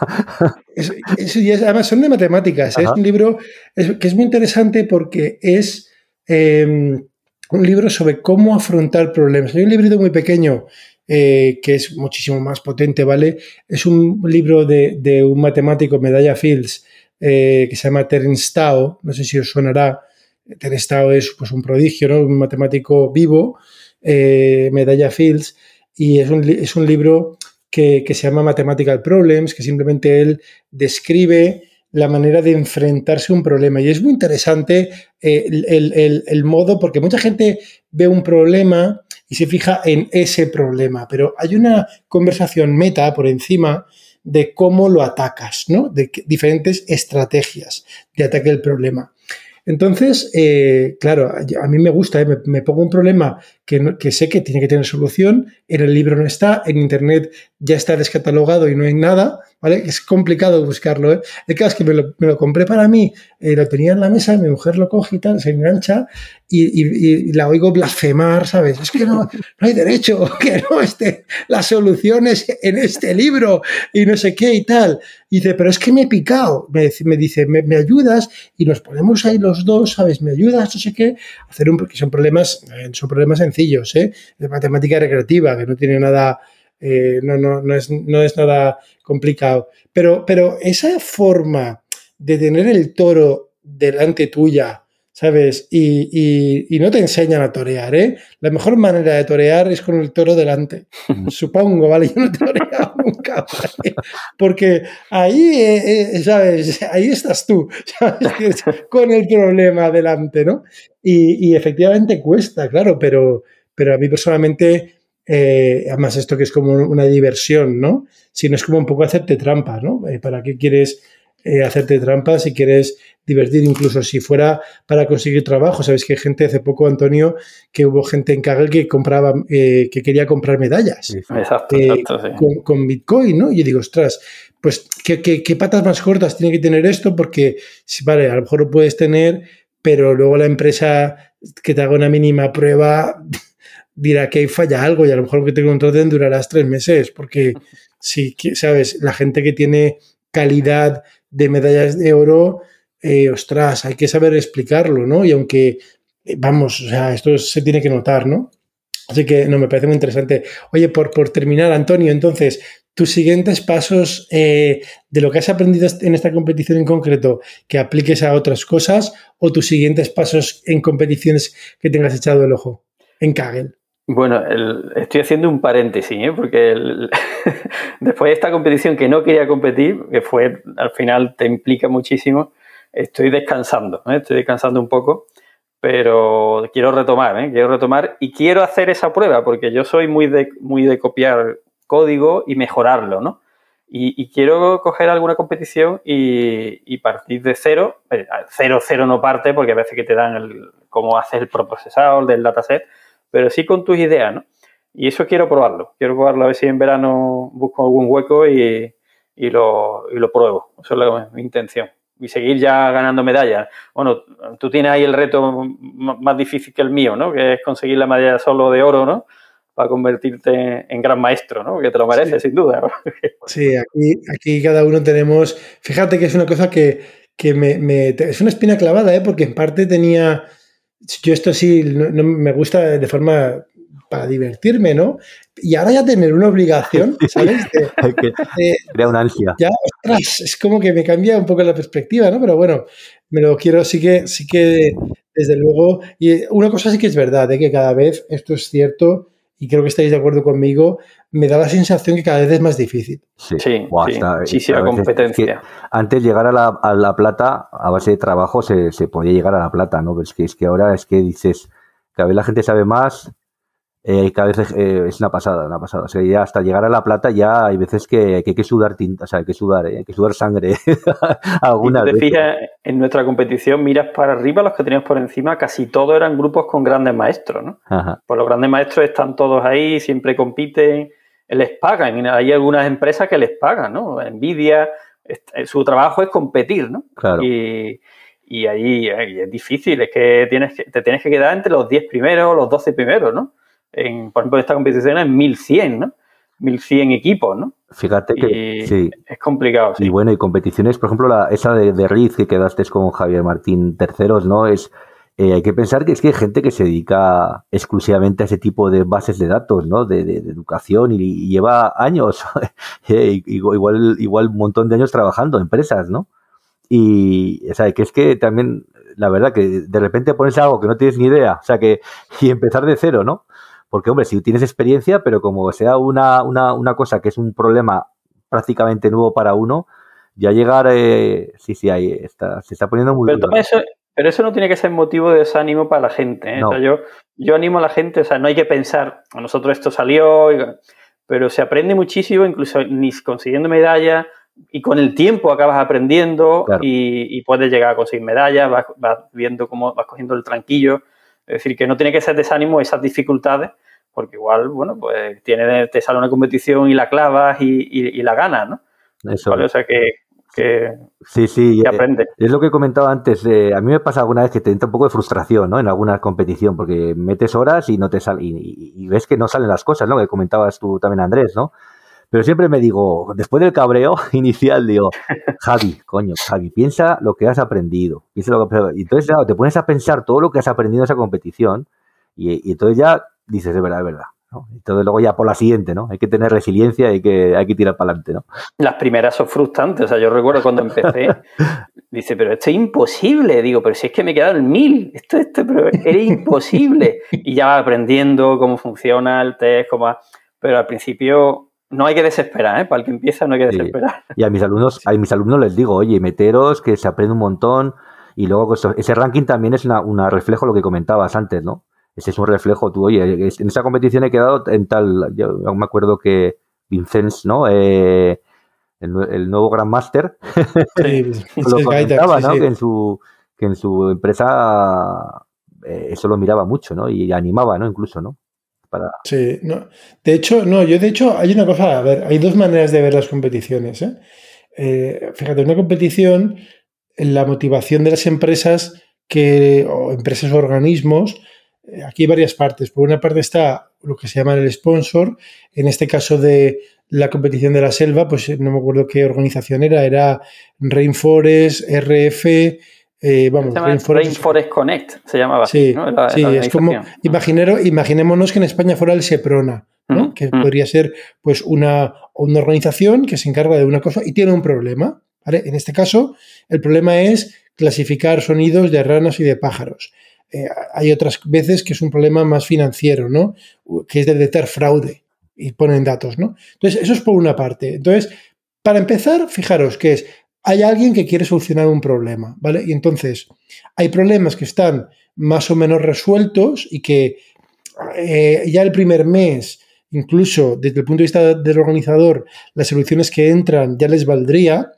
además, son de matemáticas. ¿eh? Es un libro que es muy interesante porque es em, un libro sobre cómo afrontar problemas. Hay un librito muy pequeño eh, que es muchísimo más potente, ¿vale? Es un libro de, de un matemático, Medalla Fields, eh, que se llama Terence Tao, no sé si os sonará, Terestao es pues, un prodigio, ¿no? un matemático vivo, eh, medalla Fields, y es un, es un libro que, se llama Mathematical Problems, que simplemente él describe la manera de enfrentarse a un problema. Y es muy interesante eh, el, modo, porque mucha gente ve un problema y se fija en ese problema, pero hay una conversación meta por encima de cómo lo atacas, ¿no? De diferentes estrategias de ataque al problema. Entonces, eh, claro, a mí me gusta, ¿eh? me, pongo un problema que, que, sé que tiene que tener solución, en el libro no está, en Internet ya está descatalogado y no hay nada, ¿vale? Es complicado buscarlo, ¿eh? El caso es que me lo, compré para mí, eh, lo tenía en la mesa, mi mujer lo coge y tal, se engancha y, la oigo blasfemar, ¿sabes? Es que no, no hay derecho, *laughs* que no esté las soluciones en este libro y no sé qué y tal. Y dice, pero es que me he picado. Me, me dice, me, me, ayudas y nos ponemos ahí los dos, ¿sabes? Me ayudas, no sé qué, hacer un, porque son problemas, eh, son problemas sencillos, ¿eh? De matemática recreativa, que no tiene nada eh, no, no, no, es, no es nada complicado. Pero, pero esa forma de tener el toro delante tuya, ¿sabes? Y, no te enseñan a torear, ¿eh? La mejor manera de torear es con el toro delante. *laughs* Supongo, ¿vale? Yo no he toreado *laughs* nunca, Porque ahí, eh, ¿sabes? Ahí estás tú, *laughs* ¿sabes? Con el problema delante, ¿no? Y, y efectivamente cuesta, claro, pero, pero a mí personalmente eh, además, esto que es como una diversión, ¿no? Si no es como un poco hacerte trampas, ¿no? Eh, ¿Para qué quieres eh, hacerte trampas si quieres divertir? Incluso si fuera para conseguir trabajo. Sabes que hay gente, hace poco, Antonio, que hubo gente en Kaggle que compraba, que quería comprar medallas. Exacto, con, Bitcoin, ¿no? Y yo digo, ostras, pues, ¿qué, ¿qué, patas más cortas tiene que tener esto? Porque, vale, a lo mejor lo puedes tener, pero luego la empresa que te haga una mínima prueba *laughs* dirá que falla algo y a lo mejor lo que te contraten durarás tres meses, porque *laughs* si, sabes, la gente que tiene calidad de medallas de oro, eh, ostras, hay que saber explicarlo, ¿no? Y aunque, eh, vamos, o sea, esto se tiene que notar, ¿no? Así que no, me parece muy interesante. Oye, por, por terminar, Antonio, entonces, tus siguientes pasos eh, de lo que has aprendido en esta competición en concreto, que apliques a otras cosas, o tus siguientes pasos en competiciones que tengas echado el ojo en Kaggle. Bueno, estoy haciendo un paréntesis, ¿eh? porque *laughs* después de esta competición que no quería competir, que fue al final te implica muchísimo, estoy descansando, ¿eh? estoy descansando un poco, pero quiero retomar, ¿eh? quiero retomar y quiero hacer esa prueba, porque yo soy muy de, muy de copiar código y mejorarlo, ¿no? Y, quiero coger alguna competición y, partir de cero, cero, cero no parte, porque a veces que te dan el, cómo hacer el procesador del dataset, pero sí con tus ideas, ¿no? Y eso quiero probarlo. Quiero probarlo a ver si en verano busco algún hueco y, lo, y lo, pruebo. Eso es mi intención. Y seguir ya ganando medallas. Bueno, tú tienes ahí el reto más difícil que el mío, ¿no? Que es conseguir la medalla solo de oro, ¿no? Para convertirte en gran maestro, ¿no? Que te lo mereces, sin duda. *laughs* Sí, aquí, aquí cada uno tenemos. Fíjate que es una cosa que, me, me, es una espina clavada, ¿eh? Porque en parte tenía yo esto sí no, me gusta de forma para divertirme, ¿no? Y ahora ya tener una obligación, *laughs* ¿sabes? Crea una ansia. Ya, ostras, es como que me cambia un poco la perspectiva, ¿no? Pero bueno, me lo quiero, sí que, sí que, desde luego, y una cosa sí que es verdad, de ¿eh? que cada vez esto es cierto y creo que estáis de acuerdo conmigo, me da la sensación que cada vez es más difícil. Sí, sí, sí, sí, la competencia. antes llegar a la, a la, plata, a base de trabajo, se, se, podía llegar a la plata, ¿no? Pero es que, es que ahora es que dices, cada vez la gente sabe más, eh, cada vez eh, es una pasada, una pasada. O sea, ya hasta llegar a la plata ya hay veces que, hay que sudar tinta, o sea, hay que sudar, eh, hay que sudar sangre. *laughs* Alguna y te fijas, en nuestra competición miras para arriba, los que teníamos por encima, casi todos eran grupos con grandes maestros, ¿no? Pues los grandes maestros están todos ahí, siempre compiten, les pagan. Hay algunas empresas que les pagan, ¿no? Nvidia, su trabajo es competir, ¿no? Claro. Y, y ahí, es difícil, es que, tienes que te tienes que quedar entre los 10 primeros, los 12 primeros, ¿no? en, por ejemplo, esta competición es 1100, ¿no? 1100 equipos, ¿no? Fíjate que sí. es complicado. Sí. Y bueno, y competiciones, por ejemplo, la, esa de, de Riz que quedaste con Javier Martín terceros, ¿no? Es, eh, hay que pensar que es que hay gente que se dedica exclusivamente a ese tipo de bases de datos, ¿no? De, de, educación y, lleva años, *laughs* eh, igual, igual un montón de años trabajando, empresas, ¿no? Y, o sea, que es que también, la verdad, que de repente pones algo que no tienes ni idea, o sea, que, *laughs* y empezar de cero, ¿no? Porque, hombre, si tienes experiencia, pero como sea una, una, una cosa que es un problema prácticamente nuevo para uno, ya llegar, eh, sí, sí, ahí está, se está poniendo muy pero Eso, pero eso no tiene que ser motivo de desánimo para la gente. ¿eh? yo, yo animo a la gente, o sea, no hay que pensar, a nosotros esto salió, pero se aprende muchísimo, incluso ni consiguiendo medallas, y con el tiempo acabas aprendiendo y, puedes llegar a conseguir medallas, vas, vas, viendo cómo vas cogiendo el tranquillo. Es decir, que no tiene que ser desánimo esas dificultades, porque igual, bueno, pues tiene, te sale una competición y la clavas y, la ganas, ¿no? Eso. O sea que, que, sí, sí, que aprende. Es lo que he comentado antes. Eh, a mí me pasa alguna vez que te entra un poco de frustración, ¿no? En alguna competición, porque metes horas y no te sale, y, ves que no salen las cosas, ¿no? Que comentabas tú también, Andrés, ¿no? Pero siempre me digo, después del cabreo *laughs* inicial, digo, Javi, coño, Javi, piensa lo que has aprendido. Piensa lo que, y entonces, claro, te pones a pensar todo lo que has aprendido en esa competición y, y entonces ya dices, de verdad, es verdad. ¿No? Entonces luego ya por la siguiente, ¿no? Hay que tener resiliencia y hay que, hay que tirar para adelante, ¿no? Las primeras son frustrantes. O sea, yo recuerdo cuando empecé, *laughs* dice, pero esto es imposible. Digo, pero si es que me en mil, esto, esto pero era imposible. y ya va aprendiendo cómo funciona el test, cómo... Pero al principio no hay que desesperar, ¿eh? Para el que empieza no hay que desesperar. Y a mis alumnos, a mis alumnos les digo, oye, meteros, que se aprende un montón. Y luego pues, ese ranking también es una, reflejo de lo que comentabas antes, ¿no? Ese es un reflejo. Tú, oye, en esa competición he quedado en tal. Yo me acuerdo que Vincenz, ¿no? Eh, el, nuevo Grandmaster. *laughs* Sí, *laughs* lo comentaba, ¿no? Que en su, que en su empresa eh, eso lo miraba mucho, ¿no? Y animaba, ¿no? Incluso, ¿no? Para... Sí, no. De hecho, no, yo de hecho hay una cosa, a ver, hay dos maneras de ver las competiciones. ¿eh? eh fíjate, una competición, la motivación de las empresas que, o empresas o organismos aquí hay varias partes. Por una parte está lo que se llama el sponsor. En este caso de la competición de la selva, pues no me acuerdo qué organización era. Era Rainforest, RF. Eh, vamos, Rainforest, Connect se llamaba. Sí, sí es como. imaginémonos que en España fuera el SEPRONA, que podría ser pues una, una organización que se encarga de una cosa y tiene un problema. En este caso, el problema es clasificar sonidos de ranas y de pájaros. Eh, hay otras veces que es un problema más financiero, ¿no? Que es de detectar fraude y ponen datos, ¿no? Entonces, eso es por una parte. Entonces, para empezar, fijaros que es, hay alguien que quiere solucionar un problema, ¿vale? Y entonces, hay problemas que están más o menos resueltos y que eh, ya el primer mes, incluso desde el punto de vista del organizador, las soluciones que entran ya les valdría.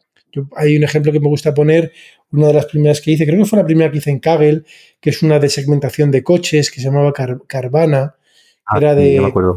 Hay un ejemplo que me gusta poner, una de las primeras que hice, creo que fue la primera que hice en Kaggle, que es una de segmentación de coches que se llamaba Carvana. Ah, era de. Me acuerdo,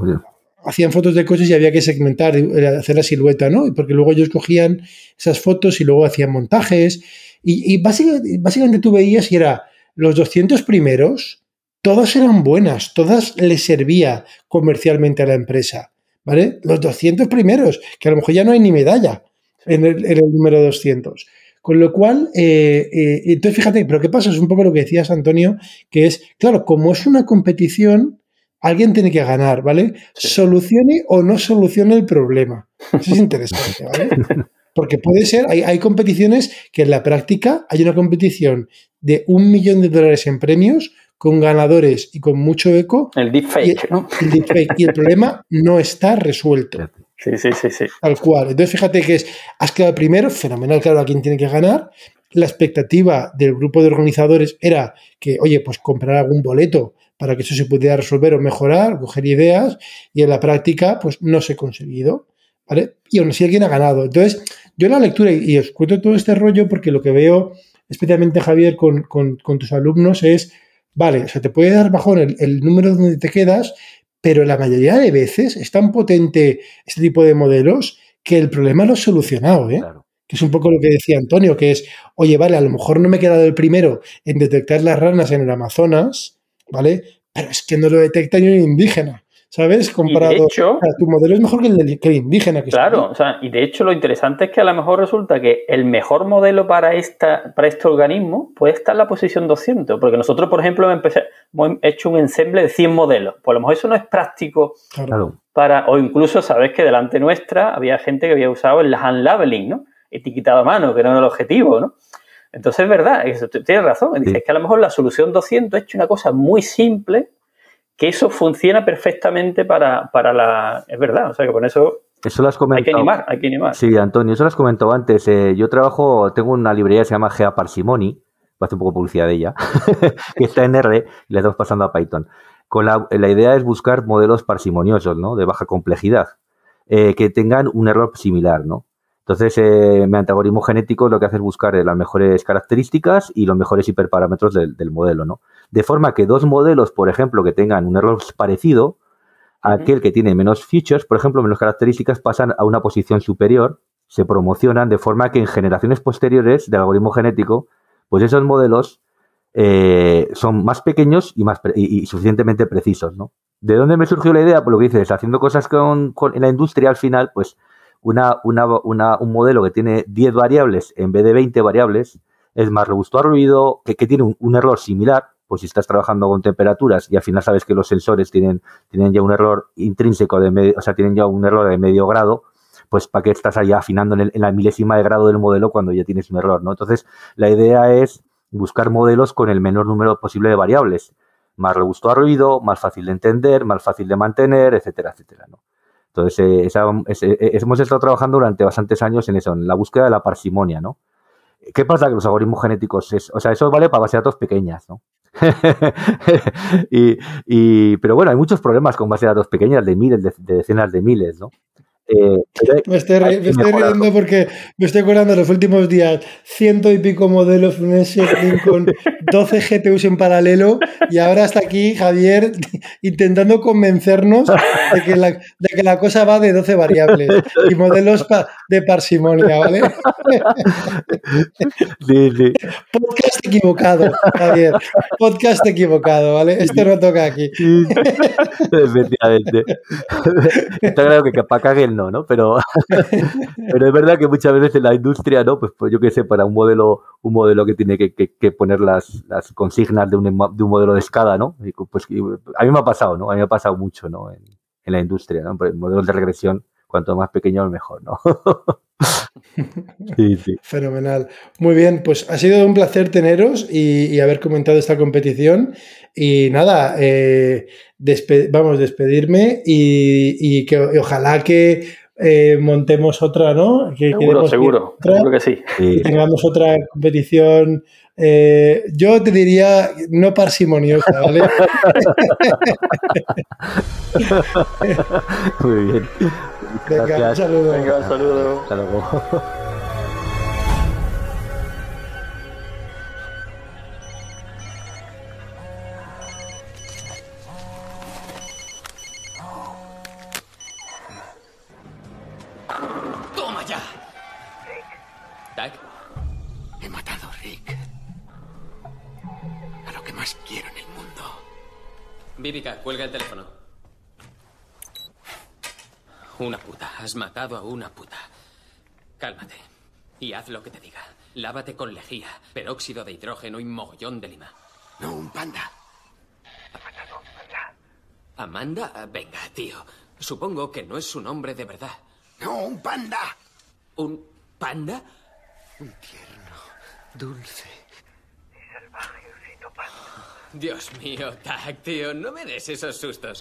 Hacían fotos de coches y había que segmentar, hacer la silueta, ¿no? Porque luego ellos cogían esas fotos y luego hacían montajes. Y, básicamente, básicamente, tú veías y era los 200 primeros, todas eran buenas, todas les servía comercialmente a la empresa, ¿vale? Los 200 primeros, que a lo mejor ya no hay ni medalla en el, en el número 200. Con lo cual, eh, eh, entonces fíjate, pero ¿qué pasa? Es un poco lo que decías, Antonio, que es, claro, como es una competición, alguien tiene que ganar, ¿vale? Solucione o no solucione el problema. Eso es interesante, ¿vale? *laughs* Porque puede ser, hay, hay, competiciones que en la práctica hay una competición de un millón de dólares en premios con ganadores y con mucho eco. El deepfake, ¿no? El deepfake. Y el problema no está resuelto. Sí, sí, sí, sí. Tal cual. Entonces, fíjate que es, has quedado primero, fenomenal, claro, a quién tiene que ganar. La expectativa del grupo de organizadores era que, oye, pues comprar algún boleto para que eso se pudiera resolver o mejorar, coger ideas, y en la práctica, pues no se ha conseguido. ¿Vale? Y aún así alguien ha ganado. Entonces, yo en la lectura, y os cuento todo este rollo porque lo que veo, especialmente Javier, con, tus alumnos, es, vale, o sea, te puede dar bajón el número donde te quedas, pero la mayoría de veces es tan potente este tipo de modelos que el problema lo ha solucionado, ¿eh? Que es un poco lo que decía Antonio, que es, oye, vale, a lo mejor no me he quedado el primero en detectar las ranas en el Amazonas, ¿vale? Pero es que no lo detecta ni un indígena. ¿Sabes? Comparado. hecho, tu modelo es mejor que el, que indígena. Que claro, o sea, y de hecho lo interesante es que a lo mejor resulta que el mejor modelo para, esta, para este organismo puede estar en la posición 200, porque nosotros, por ejemplo, hemos hecho un ensemble de 100 modelos. Pues a lo mejor eso no es práctico para, o incluso, sabes que delante nuestra había gente que había usado el hand labeling, ¿no? Etiquetado a mano, que no era el objetivo, ¿no? Entonces es verdad, tienes razón. Dices que a lo mejor la solución 200 ha hecho una cosa muy simple que eso funciona perfectamente para, la... Es verdad, o sea que con eso... Eso lo has comentado. Hay que animar, hay que animar. Sí, Antonio, eso lo has comentado antes. Eh, yo trabajo, tengo una librería que se llama Gea Parsimony, voy a hacer un poco publicidad de ella, *laughs* que está en R y la estamos pasando a Python. Con la, idea es buscar modelos parsimoniosos, ¿no? De baja complejidad, eh, que tengan un error similar, ¿no? Entonces, eh, mi antagonismo genético lo que hace es buscar las mejores características y los mejores hiperparámetros del, del modelo, ¿no? De forma que dos modelos, por ejemplo, que tengan un error parecido, aquel que tiene menos features, por ejemplo, menos características, pasan a una posición superior, se promocionan de forma que en generaciones posteriores del algoritmo genético, pues esos modelos eh, son más pequeños y, más y, suficientemente precisos, ¿no? ¿De dónde me surgió la idea? Por lo que dices, haciendo cosas con, en la industria al final, pues una, una, una, un modelo que tiene 10 variables en vez de 20 variables es más robusto a ruido, que, que tiene un, error similar, pues si estás trabajando con temperaturas y al final sabes que los sensores tienen, tienen ya un error intrínseco de medio, o sea, tienen ya un error de medio grado, pues para qué estás allá afinando en, la milésima de grado del modelo cuando ya tienes un error, ¿no? Entonces, la idea es buscar modelos con el menor número posible de variables, más robusto a ruido, más fácil de entender, más fácil de mantener, etcétera, etcétera, ¿no? Entonces, eh, eh, eh, hemos estado trabajando durante bastantes años en eso, en la búsqueda de la parsimonia, ¿no? ¿Qué pasa? Que los algoritmos genéticos, es, o sea, eso vale para base de datos pequeñas, ¿no? *laughs* y, pero bueno, hay muchos problemas con bases de datos pequeñas de miles, de, decenas de miles, ¿no? Eh, me estoy, riendo porque me estoy acordando de los últimos días, ciento y pico modelos con 12 GPUs en paralelo y ahora está aquí Javier *laughs* intentando convencernos de que, la, de que la cosa va de 12 variables y modelos de parsimonia, ¿vale? *laughs* Sí, sí. Podcast equivocado, Javier. Podcast equivocado, ¿vale? Esto no toca aquí. *laughs* Efectivamente. Está claro que capaz caguen ¿no? Pero, *laughs* pero es verdad que muchas veces en la industria, ¿no? Pues, pues yo qué sé, para un modelo, un modelo que tiene que, poner las, las, consignas de un, de un modelo de escala, ¿no? pues a mí me ha pasado, ¿no? A mí me ha pasado mucho, ¿no? En, la industria, ¿no? Modelos de regresión, cuanto más pequeño, mejor, ¿no? *laughs* sí, sí. Fenomenal. Muy bien, pues ha sido un placer teneros y, haber comentado esta competición. Y nada, eh, vamos a despedirme y, que ojalá que eh, montemos otra, ¿no? Que seguro, seguro, seguro que sí. tengamos otra competición. Eh, yo te diría no parsimoniosa, ¿vale? *laughs* Muy bien. Venga, un saludo. Venga, un saludo. Hasta luego. Vivica, cuelga el teléfono. Una puta. Has matado a una puta. Cálmate. Y haz lo que te diga. Lávate con lejía, peróxido de hidrógeno y mogollón de lima. No, un panda. ¿Amanda? Venga, tío. Supongo que no es su nombre de verdad. No, un panda. ¿Un panda? Un tierno, dulce y salvaje osito panda. Dios mío, Tac, tío, no me des esos sustos.